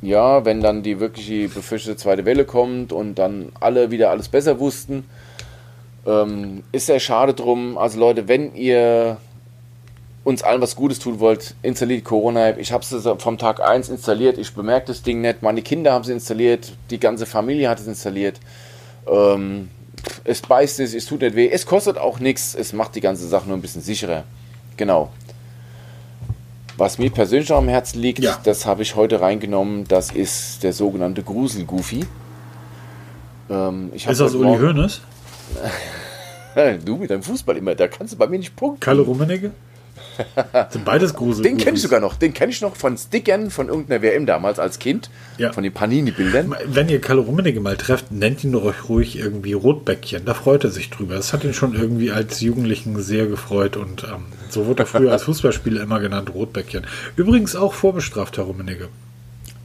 Ja, wenn dann die wirklich die befürchtete zweite Welle kommt und dann alle wieder alles besser wussten, ähm, ist sehr schade drum. Also Leute, wenn ihr uns allen was Gutes tun wollt, installiert Corona-App. Ich habe es vom Tag 1 installiert. Ich bemerke das Ding nicht. Meine Kinder haben es installiert. Die ganze Familie hat es installiert. Ähm, es beißt nicht, es tut nicht weh. Es kostet auch nichts. Es macht die ganze Sache nur ein bisschen sicherer. Genau. Was mir persönlich am Herzen liegt, ja. das habe ich heute reingenommen, das ist der sogenannte Grusel-Goofy. Ähm, ist das Uli Hoeneß? du mit deinem Fußball immer, da kannst du bei mir nicht punkten. Kalle Rummenigge? sind beides Grusel. Den kenne ich sogar noch. Den kenne ich noch von Stickern von irgendeiner WM damals als Kind. Ja. Von den Panini-Bildern. Wenn ihr Kalle Rummenigge mal trefft, nennt ihn doch ruhig irgendwie Rotbäckchen. Da freut er sich drüber. Das hat ihn schon irgendwie als Jugendlichen sehr gefreut und ähm, so wurde er früher als Fußballspieler immer genannt Rotbäckchen. Übrigens auch vorbestraft, Herr Rummenigge.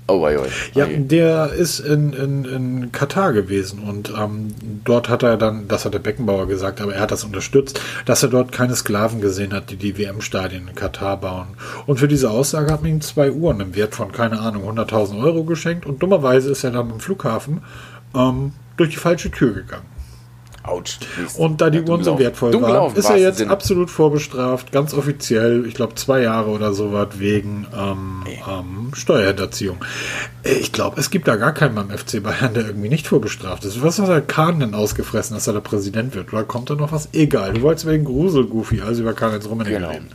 Oh, oi, oi. Ja, der ist in, in, in Katar gewesen und ähm, dort hat er dann, das hat der Beckenbauer gesagt, aber er hat das unterstützt, dass er dort keine Sklaven gesehen hat, die die WM-Stadien in Katar bauen. Und für diese Aussage hat man ihm zwei Uhren im Wert von, keine Ahnung, 100.000 Euro geschenkt und dummerweise ist er dann am Flughafen ähm, durch die falsche Tür gegangen. Autsch. Und da die ja, Uhren so wertvoll waren, ist er jetzt Sinne. absolut vorbestraft, ganz offiziell, ich glaube zwei Jahre oder so was, wegen ähm, ähm, Steuerhinterziehung. Äh, ich glaube, es gibt da gar keinen beim FC Bayern, der irgendwie nicht vorbestraft ist. Was hat der Kahn denn ausgefressen, dass er der Präsident wird? Oder kommt da noch was? Egal, du wolltest wegen Grusel, Goofy, also über Karl-Heinz Rummenigge genau. reden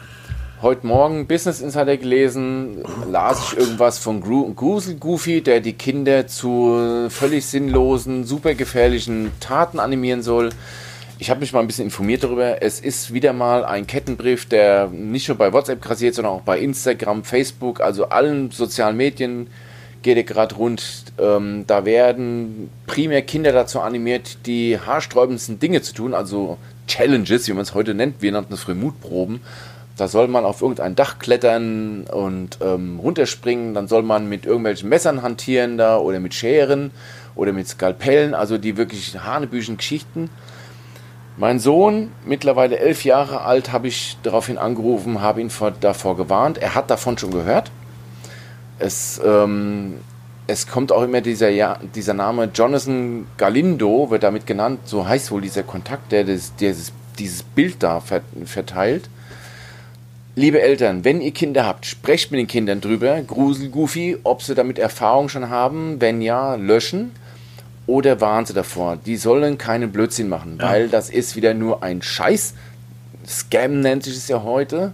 heute Morgen Business Insider gelesen, las ich irgendwas von Gru Grusel Goofy, der die Kinder zu völlig sinnlosen, super gefährlichen Taten animieren soll. Ich habe mich mal ein bisschen informiert darüber. Es ist wieder mal ein Kettenbrief, der nicht nur bei WhatsApp grassiert, sondern auch bei Instagram, Facebook, also allen sozialen Medien geht er gerade rund. Ähm, da werden primär Kinder dazu animiert, die haarsträubendsten Dinge zu tun, also Challenges, wie man es heute nennt. Wir nannten es früher Mutproben. Da soll man auf irgendein Dach klettern und ähm, runterspringen. Dann soll man mit irgendwelchen Messern hantieren da oder mit Scheren oder mit Skalpellen. Also die wirklich hanebüchen Geschichten. Mein Sohn, mittlerweile elf Jahre alt, habe ich daraufhin angerufen, habe ihn vor, davor gewarnt. Er hat davon schon gehört. Es, ähm, es kommt auch immer dieser, ja, dieser Name Jonathan Galindo, wird damit genannt. So heißt wohl dieser Kontakt, der das, dieses, dieses Bild da verteilt. Liebe Eltern, wenn ihr Kinder habt, sprecht mit den Kindern drüber. Grusel, Goofy, ob sie damit Erfahrung schon haben. Wenn ja, löschen oder warnen sie davor. Die sollen keinen Blödsinn machen, ja. weil das ist wieder nur ein Scheiß. Scam nennt sich es ja heute.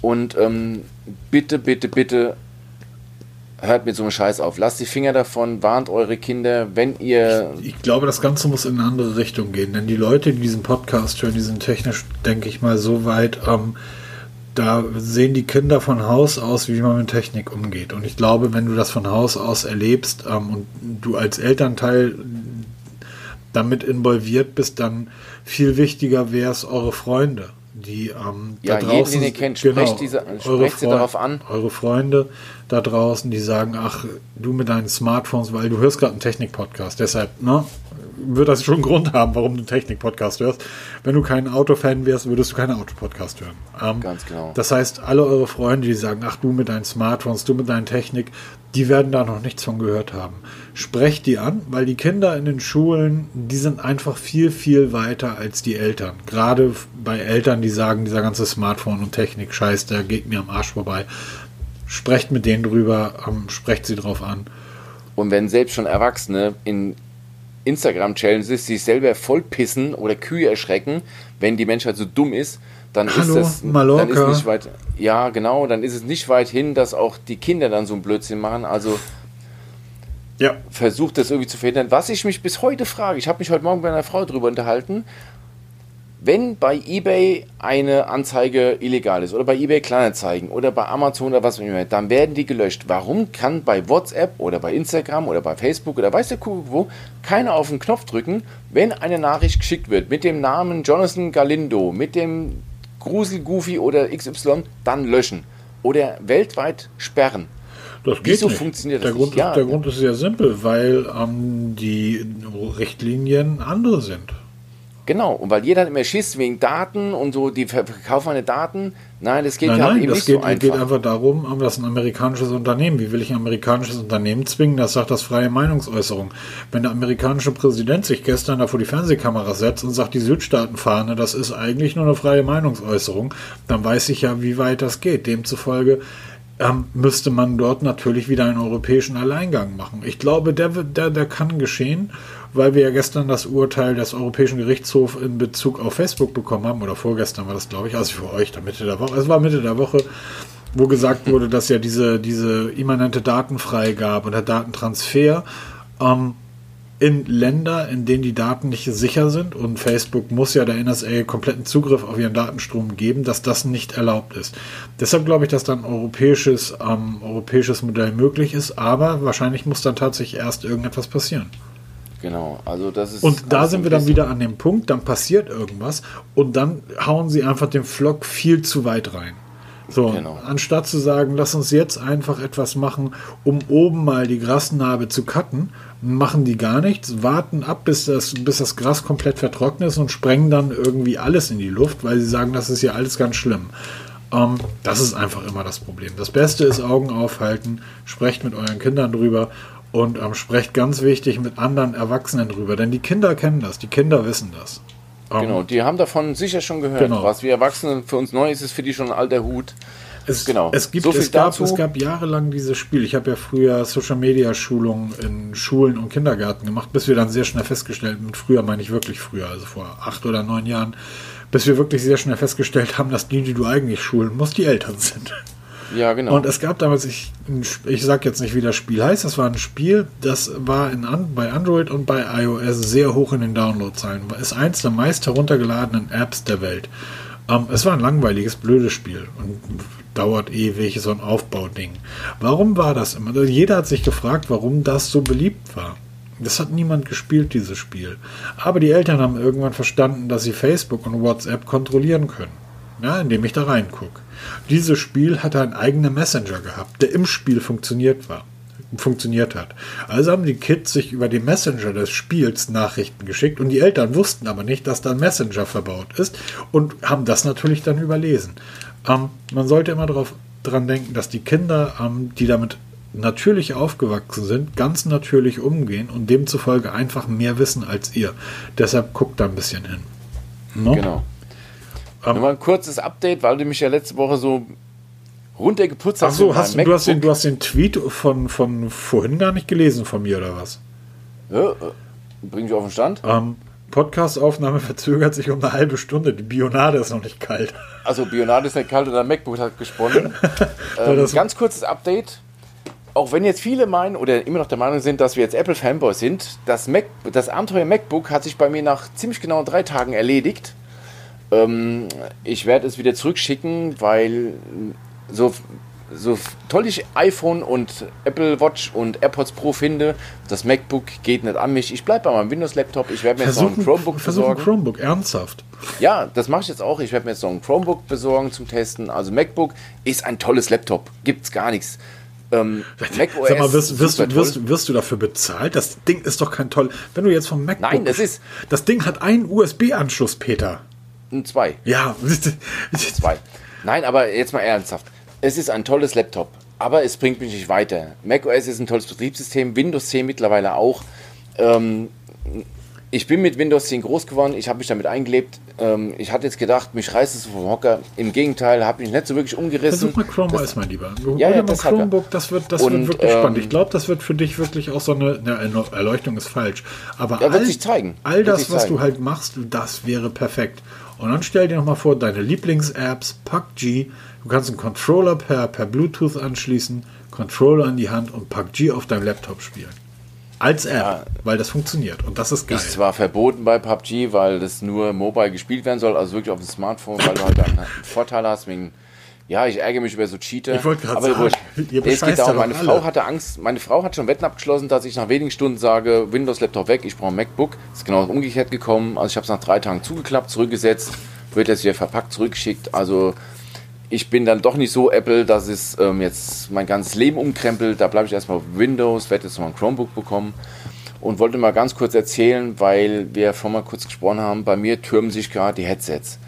Und ähm, bitte, bitte, bitte hört mit so einem Scheiß auf. Lasst die Finger davon, warnt eure Kinder, wenn ihr. Ich, ich, glaube, das Ganze muss in eine andere Richtung gehen, denn die Leute, die diesen Podcast hören, die sind technisch, denke ich mal, so weit. Ähm, da sehen die Kinder von Haus aus, wie man mit Technik umgeht. Und ich glaube, wenn du das von Haus aus erlebst ähm, und du als Elternteil damit involviert bist, dann viel wichtiger wäre es eure Freunde, die ähm, ja, da draußen, jeden, den ihr kennt, sprecht, genau, diese, sprecht sie darauf an. Eure Freunde da draußen, die sagen, ach, du mit deinen Smartphones, weil du hörst gerade einen Technik-Podcast, deshalb, ne, wird das schon einen Grund haben, warum du einen Technik-Podcast hörst. Wenn du kein Autofan wärst, würdest du keinen Autopodcast hören. Ähm, Ganz genau. Das heißt, alle eure Freunde, die sagen, ach du mit deinen Smartphones, du mit deiner Technik, die werden da noch nichts von gehört haben. Sprecht die an, weil die Kinder in den Schulen, die sind einfach viel, viel weiter als die Eltern. Gerade bei Eltern, die sagen, dieser ganze Smartphone und Technik, scheiß, der geht mir am Arsch vorbei. Sprecht mit denen drüber, ähm, sprecht sie drauf an. Und wenn selbst schon Erwachsene in Instagram-Challenges sich selber vollpissen oder Kühe erschrecken, wenn die Menschheit so dumm ist, dann Hallo, ist Mallorca. dann ist nicht weit. Ja, genau, dann ist es nicht weit hin, dass auch die Kinder dann so einen Blödsinn machen. Also Ja. versucht das irgendwie zu verhindern. Was ich mich bis heute frage, ich habe mich heute Morgen bei einer Frau darüber unterhalten, wenn bei eBay eine Anzeige illegal ist oder bei eBay Kleinanzeigen oder bei Amazon oder was auch immer, dann werden die gelöscht. Warum kann bei WhatsApp oder bei Instagram oder bei Facebook oder weiß der Kuckuck wo keiner auf den Knopf drücken, wenn eine Nachricht geschickt wird mit dem Namen Jonathan Galindo, mit dem Grusel Goofy oder XY, dann löschen oder weltweit sperren? Das geht Wieso nicht. funktioniert der das Grund nicht? Ja. Ist, der Grund ist sehr simpel, weil ähm, die Richtlinien andere sind. Genau, und weil jeder hat immer Schiss wegen Daten und so, die ver- verkaufen meine Daten. Nein, das geht Nein, nein, eben das nicht geht, so einfach. geht einfach darum, ähm, dass ein amerikanisches Unternehmen, wie will ich ein amerikanisches Unternehmen zwingen, das sagt das freie Meinungsäußerung. Wenn der amerikanische Präsident sich gestern da vor die Fernsehkamera setzt und sagt, die Südstaatenfahne, das ist eigentlich nur eine freie Meinungsäußerung, dann weiß ich ja, wie weit das geht. Demzufolge ähm, müsste man dort natürlich wieder einen europäischen Alleingang machen. Ich glaube, der, der, der kann geschehen, weil wir ja gestern das Urteil des Europäischen Gerichtshofs in Bezug auf Facebook bekommen haben, oder vorgestern war das, glaube ich, also für euch, da Mitte der Woche, es war Mitte der Woche, wo gesagt wurde, dass ja diese, diese immanente Datenfreigabe und der Datentransfer ähm, in Länder, in denen die Daten nicht sicher sind und Facebook muss ja der NSA kompletten Zugriff auf ihren Datenstrom geben, dass das nicht erlaubt ist. Deshalb glaube ich, dass dann ein europäisches, ähm, europäisches Modell möglich ist, aber wahrscheinlich muss dann tatsächlich erst irgendetwas passieren. Genau, also das ist. Und da sind wir dann wieder an dem Punkt, dann passiert irgendwas und dann hauen sie einfach den Flock viel zu weit rein. So, Genau. anstatt zu sagen, lass uns jetzt einfach etwas machen, um oben mal die Grasnarbe zu cutten, machen die gar nichts, warten ab, bis das, bis das Gras komplett vertrocknet ist und sprengen dann irgendwie alles in die Luft, weil sie sagen, das ist ja alles ganz schlimm. Ähm, das ist einfach immer das Problem. Das Beste ist Augen aufhalten, sprecht mit euren Kindern drüber und ähm, sprecht ganz wichtig mit anderen Erwachsenen drüber, denn die Kinder kennen das, die Kinder wissen das. Ähm, Genau, die haben davon sicher schon gehört. Genau. Was wir Erwachsenen für uns neu ist, ist für die schon ein alter Hut. Es, Genau. es, gibt, So es, gab, es gab jahrelang dieses Spiel. Ich habe ja früher Social Media Schulungen in Schulen und Kindergärten gemacht, bis wir dann sehr schnell festgestellt, mit früher meine ich wirklich früher, also vor acht oder neun Jahren, bis wir wirklich sehr schnell festgestellt haben, dass die, die du eigentlich schulen musst, die Eltern sind. Ja, genau. Und es gab damals, ich, ich sag jetzt nicht, wie das Spiel heißt, das war ein Spiel, das war in, bei Android und bei iOS sehr hoch in den Downloadzahlen. Ist eins der meist heruntergeladenen Apps der Welt. Ähm, es war ein langweiliges, blödes Spiel und dauert ewig, so ein Aufbauding. Warum war das immer? Also Jeder hat sich gefragt, warum das so beliebt war. Das hat niemand gespielt, dieses Spiel. Aber die Eltern haben irgendwann verstanden, dass sie Facebook und WhatsApp kontrollieren können. Ja, indem ich da reingucke. Dieses Spiel hatte einen eigenen Messenger gehabt, der im Spiel funktioniert war. Funktioniert hat. Also haben die Kids sich über den Messenger des Spiels Nachrichten geschickt und die Eltern wussten aber nicht, dass da ein Messenger verbaut ist und haben das natürlich dann überlesen. Ähm, man sollte immer darauf dran denken, dass die Kinder, ähm, die damit natürlich aufgewachsen sind, ganz natürlich umgehen und demzufolge einfach mehr wissen als ihr. Deshalb guckt da ein bisschen hin. No? genau. Ähm, Nur mal ein kurzes Update, weil du mich ja letzte Woche so runtergeputzt Ach hast. so, mit hast, du, hast den, du hast den Tweet von, von vorhin gar nicht gelesen von mir oder was? Ja, äh, bring dich auf den Stand. Ähm, Podcastaufnahme verzögert sich um eine halbe Stunde. Die Bionade ist noch nicht kalt. Also Bionade ist nicht kalt und dein MacBook hat gesponnen. ähm, das- ganz kurzes Update. Auch wenn jetzt viele meinen oder immer noch der Meinung sind, dass wir jetzt Apple-Fanboys sind, das, Mac, das Abenteuer MacBook hat sich bei mir nach ziemlich genau drei Tagen erledigt. Ähm, ich werde es wieder zurückschicken, weil so, so toll ich iPhone und Apple Watch und AirPods Pro finde, das MacBook geht nicht an mich. Ich bleibe bei meinem Windows-Laptop. Ich werde mir jetzt noch ein Chromebook versuch ein besorgen. Chromebook, ernsthaft. Ja, das mache ich jetzt auch. Ich werde mir jetzt noch ein Chromebook besorgen zum Testen. Also MacBook ist ein tolles Laptop. Gibt's gar nichts. Ähm, macOS Sag mal, wirst, wirst, du, wirst, wirst du dafür bezahlt? Das Ding ist doch kein toll. Wenn du jetzt vom MacBook. Nein, das ist- Das Ding hat einen USB-Anschluss, Peter. Ein zwei. Ja. Zwei. Nein, aber jetzt mal ernsthaft. Es ist ein tolles Laptop. aber es bringt mich nicht weiter. macOS ist ein tolles Betriebssystem, Windows 10 mittlerweile auch. Ähm, ich bin mit Windows 10 groß geworden, ich habe mich damit eingelebt. Ähm, ich hatte jetzt gedacht, mich reißt es vom Hocker. Im Gegenteil, habe mich nicht so wirklich umgerissen. Versuch mal Chrome OS, mein Lieber. Ja, ja, mal das. Chromebook, das wird, das Und, wird wirklich ähm, spannend. Ich glaube, das wird für dich wirklich auch so eine, eine Erleuchtung ist falsch. Aber Ja, wird all, sich zeigen. all das, was du halt machst, das wäre perfekt. Und dann stell dir noch mal vor, deine Lieblings-Apps, PUBG, du kannst einen Controller per, per Bluetooth anschließen, Controller in die Hand und PUBG auf deinem Laptop spielen. Als App, Ja. weil das funktioniert. Und das ist geil. Ist zwar verboten bei PUBG, weil das nur mobile gespielt werden soll, also wirklich auf dem Smartphone, weil du halt einen Vorteil hast wegen. Ja, ich ärgere mich über so Cheater. Ich wollte gerade aber sagen, ihr es geht darum, meine alle. Frau hatte Angst, meine Frau hat schon Wetten abgeschlossen, dass ich nach wenigen Stunden sage, Windows-Laptop weg, ich brauche ein MacBook. Ist genau umgekehrt gekommen. Also ich habe es nach drei Tagen zugeklappt, zurückgesetzt, wird jetzt wieder verpackt, zurückgeschickt. Also ich bin dann doch nicht so Apple, dass es ähm, jetzt mein ganzes Leben umkrempelt. Da bleibe ich erstmal auf Windows, werde jetzt noch ein Chromebook bekommen und wollte mal ganz kurz erzählen, weil wir vorhin mal kurz gesprochen haben, bei mir türmen sich gerade die Headsets.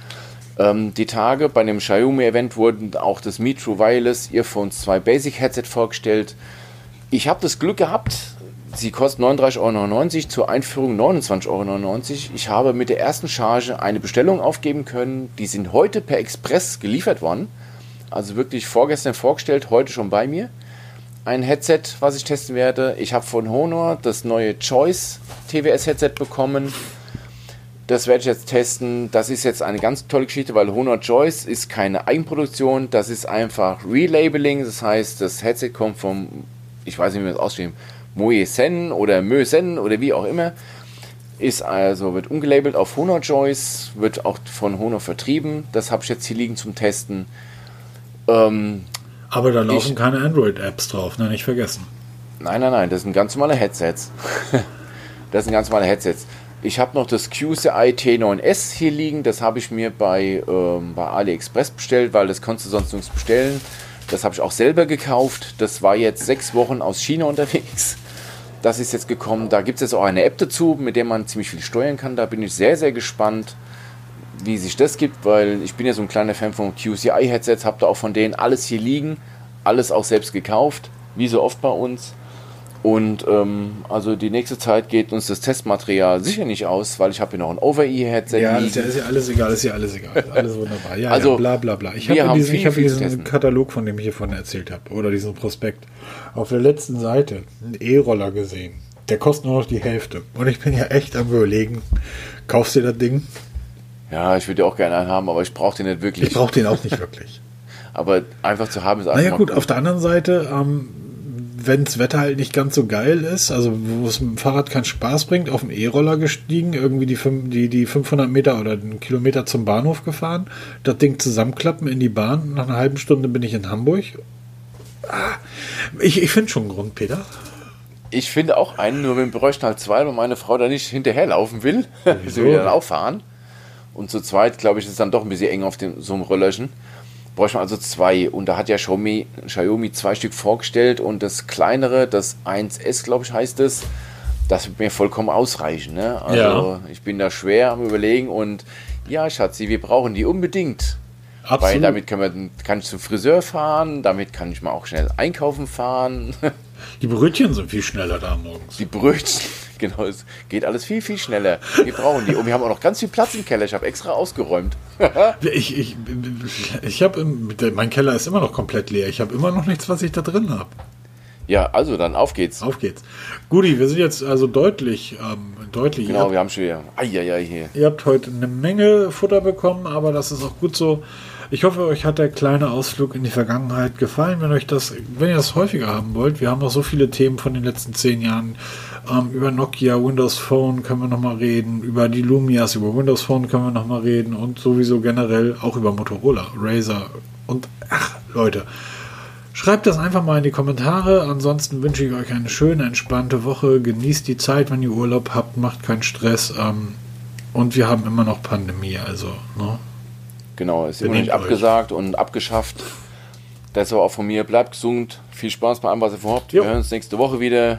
Ähm, die Tage bei dem Xiaomi-Event wurden auch das Mi Wireless Earphones 2 Basic Headset vorgestellt. Ich habe das Glück gehabt, sie kosten 39,99 Euro, zur Einführung 29,99 Euro. Ich habe mit der ersten Charge eine Bestellung aufgeben können. Die sind heute per Express geliefert worden. Also wirklich vorgestern vorgestellt, heute schon bei mir. Ein Headset, was ich testen werde. Ich habe von Honor das neue Choice TWS Headset bekommen. Das werde ich jetzt testen. Das ist jetzt eine ganz tolle Geschichte, weil Honor Choice ist keine Eigenproduktion. Das ist einfach Relabeling. Das heißt, das Headset kommt vom, ich weiß nicht, wie man das ausspricht, Moe-Sen oder Mö-Sen oder wie auch immer. Ist also, wird umgelabelt auf Honor Choice, wird auch von Honor vertrieben. Das habe ich jetzt hier liegen zum Testen. Ähm, Aber da laufen Ich- keine Android-Apps drauf, ne? nicht vergessen. Nein, nein, nein, das sind ganz normale Headsets. das sind ganz normale Headsets. Ich habe noch das QCI T9S hier liegen. Das habe ich mir bei, ähm, bei AliExpress bestellt, weil das konntest du sonst nirgends bestellen. Das habe ich auch selber gekauft. Das war jetzt sechs Wochen aus China unterwegs. Das ist jetzt gekommen. Da gibt es jetzt auch eine App dazu, mit der man ziemlich viel steuern kann. Da bin ich sehr, sehr gespannt, wie sich das gibt, weil ich bin ja so ein kleiner Fan von QCI-Headsets, habe da auch von denen alles hier liegen, alles auch selbst gekauft, wie so oft bei uns. Und ähm, also die nächste Zeit geht uns das Testmaterial sicher nicht aus, weil ich habe hier noch ein Over-E-Headset Ja, liegen. ist ja, ist ja alles egal, ist ja alles egal. ist Alles wunderbar. Ja, Also, ja, bla bla bla. Ich habe diesen, ich viel, hab viel zu diesen. Katalog, von dem ich hier vorhin erzählt habe, oder diesen Prospekt, auf der letzten Seite einen E-Roller gesehen. Der kostet nur noch die Hälfte. Und ich bin ja echt am überlegen, kaufst du das Ding? Ja, ich würde ja auch gerne einen haben, aber ich brauche den nicht wirklich. Ich brauche den auch nicht wirklich. aber einfach zu haben ist einfach Naja gut, cool. auf der anderen Seite, ähm, wenn das Wetter halt nicht ganz so geil ist, also wo es mit dem Fahrrad keinen Spaß bringt, auf dem E-Roller gestiegen, irgendwie die, die, die 500 Meter oder einen Kilometer zum Bahnhof gefahren, das Ding zusammenklappen in die Bahn, nach einer halben Stunde bin ich in Hamburg. Ah, ich ich finde schon einen Grund, Peter. Ich finde auch einen, nur wir bräuchten halt zwei, weil meine Frau da nicht hinterherlaufen will. Sie will dann auch fahren. Und zu zweit, glaube ich, ist es dann doch ein bisschen eng auf dem, so einem Röllerchen. Bräuchten wir also zwei. Und da hat ja Xiaomi, Xiaomi zwei Stück vorgestellt und das kleinere, das 1S, glaube ich, heißt es, das wird mir vollkommen ausreichen. Ne? Also Ja. ich bin da schwer am überlegen und ja, Schatzi, wir brauchen die unbedingt. Weil Absolut. damit kann, man, kann ich zum Friseur fahren, damit kann ich mal auch schnell einkaufen fahren. Die Brötchen sind viel schneller da morgens. Die Brötchen, genau, es geht alles viel, viel schneller. Wir brauchen die. Und wir haben auch noch ganz viel Platz im Keller. Ich habe extra ausgeräumt. Ich, ich, ich habe, mein Keller ist immer noch komplett leer. Ich habe immer noch nichts, was ich da drin habe. Ja, also dann auf geht's. Auf geht's. Guti, wir sind jetzt also deutlich, ähm, deutlich. Genau, Ihr, wir haben schon wieder. Eieiei hier. habt, ihr habt heute eine Menge Futter bekommen, aber das ist auch gut so. Ich hoffe, euch hat der kleine Ausflug in die Vergangenheit gefallen. Wenn euch das, wenn ihr das häufiger haben wollt, wir haben noch so viele Themen von den letzten zehn Jahren. Ähm, über Nokia, Windows Phone können wir noch mal reden, über die Lumias, über Windows Phone können wir noch mal reden und sowieso generell auch über Motorola, Razer und ach Leute. Schreibt das einfach mal in die Kommentare. Ansonsten wünsche ich euch eine schöne, entspannte Woche. Genießt die Zeit, wenn ihr Urlaub habt. Macht keinen Stress. Ähm, und wir haben immer noch Pandemie. Also, ne? Genau, ist immer Benehmt nicht euch. abgesagt und abgeschafft. Das war auch von mir. Bleibt gesund. Viel Spaß bei allem, was ihr vorhabt. Wir hören uns nächste Woche wieder.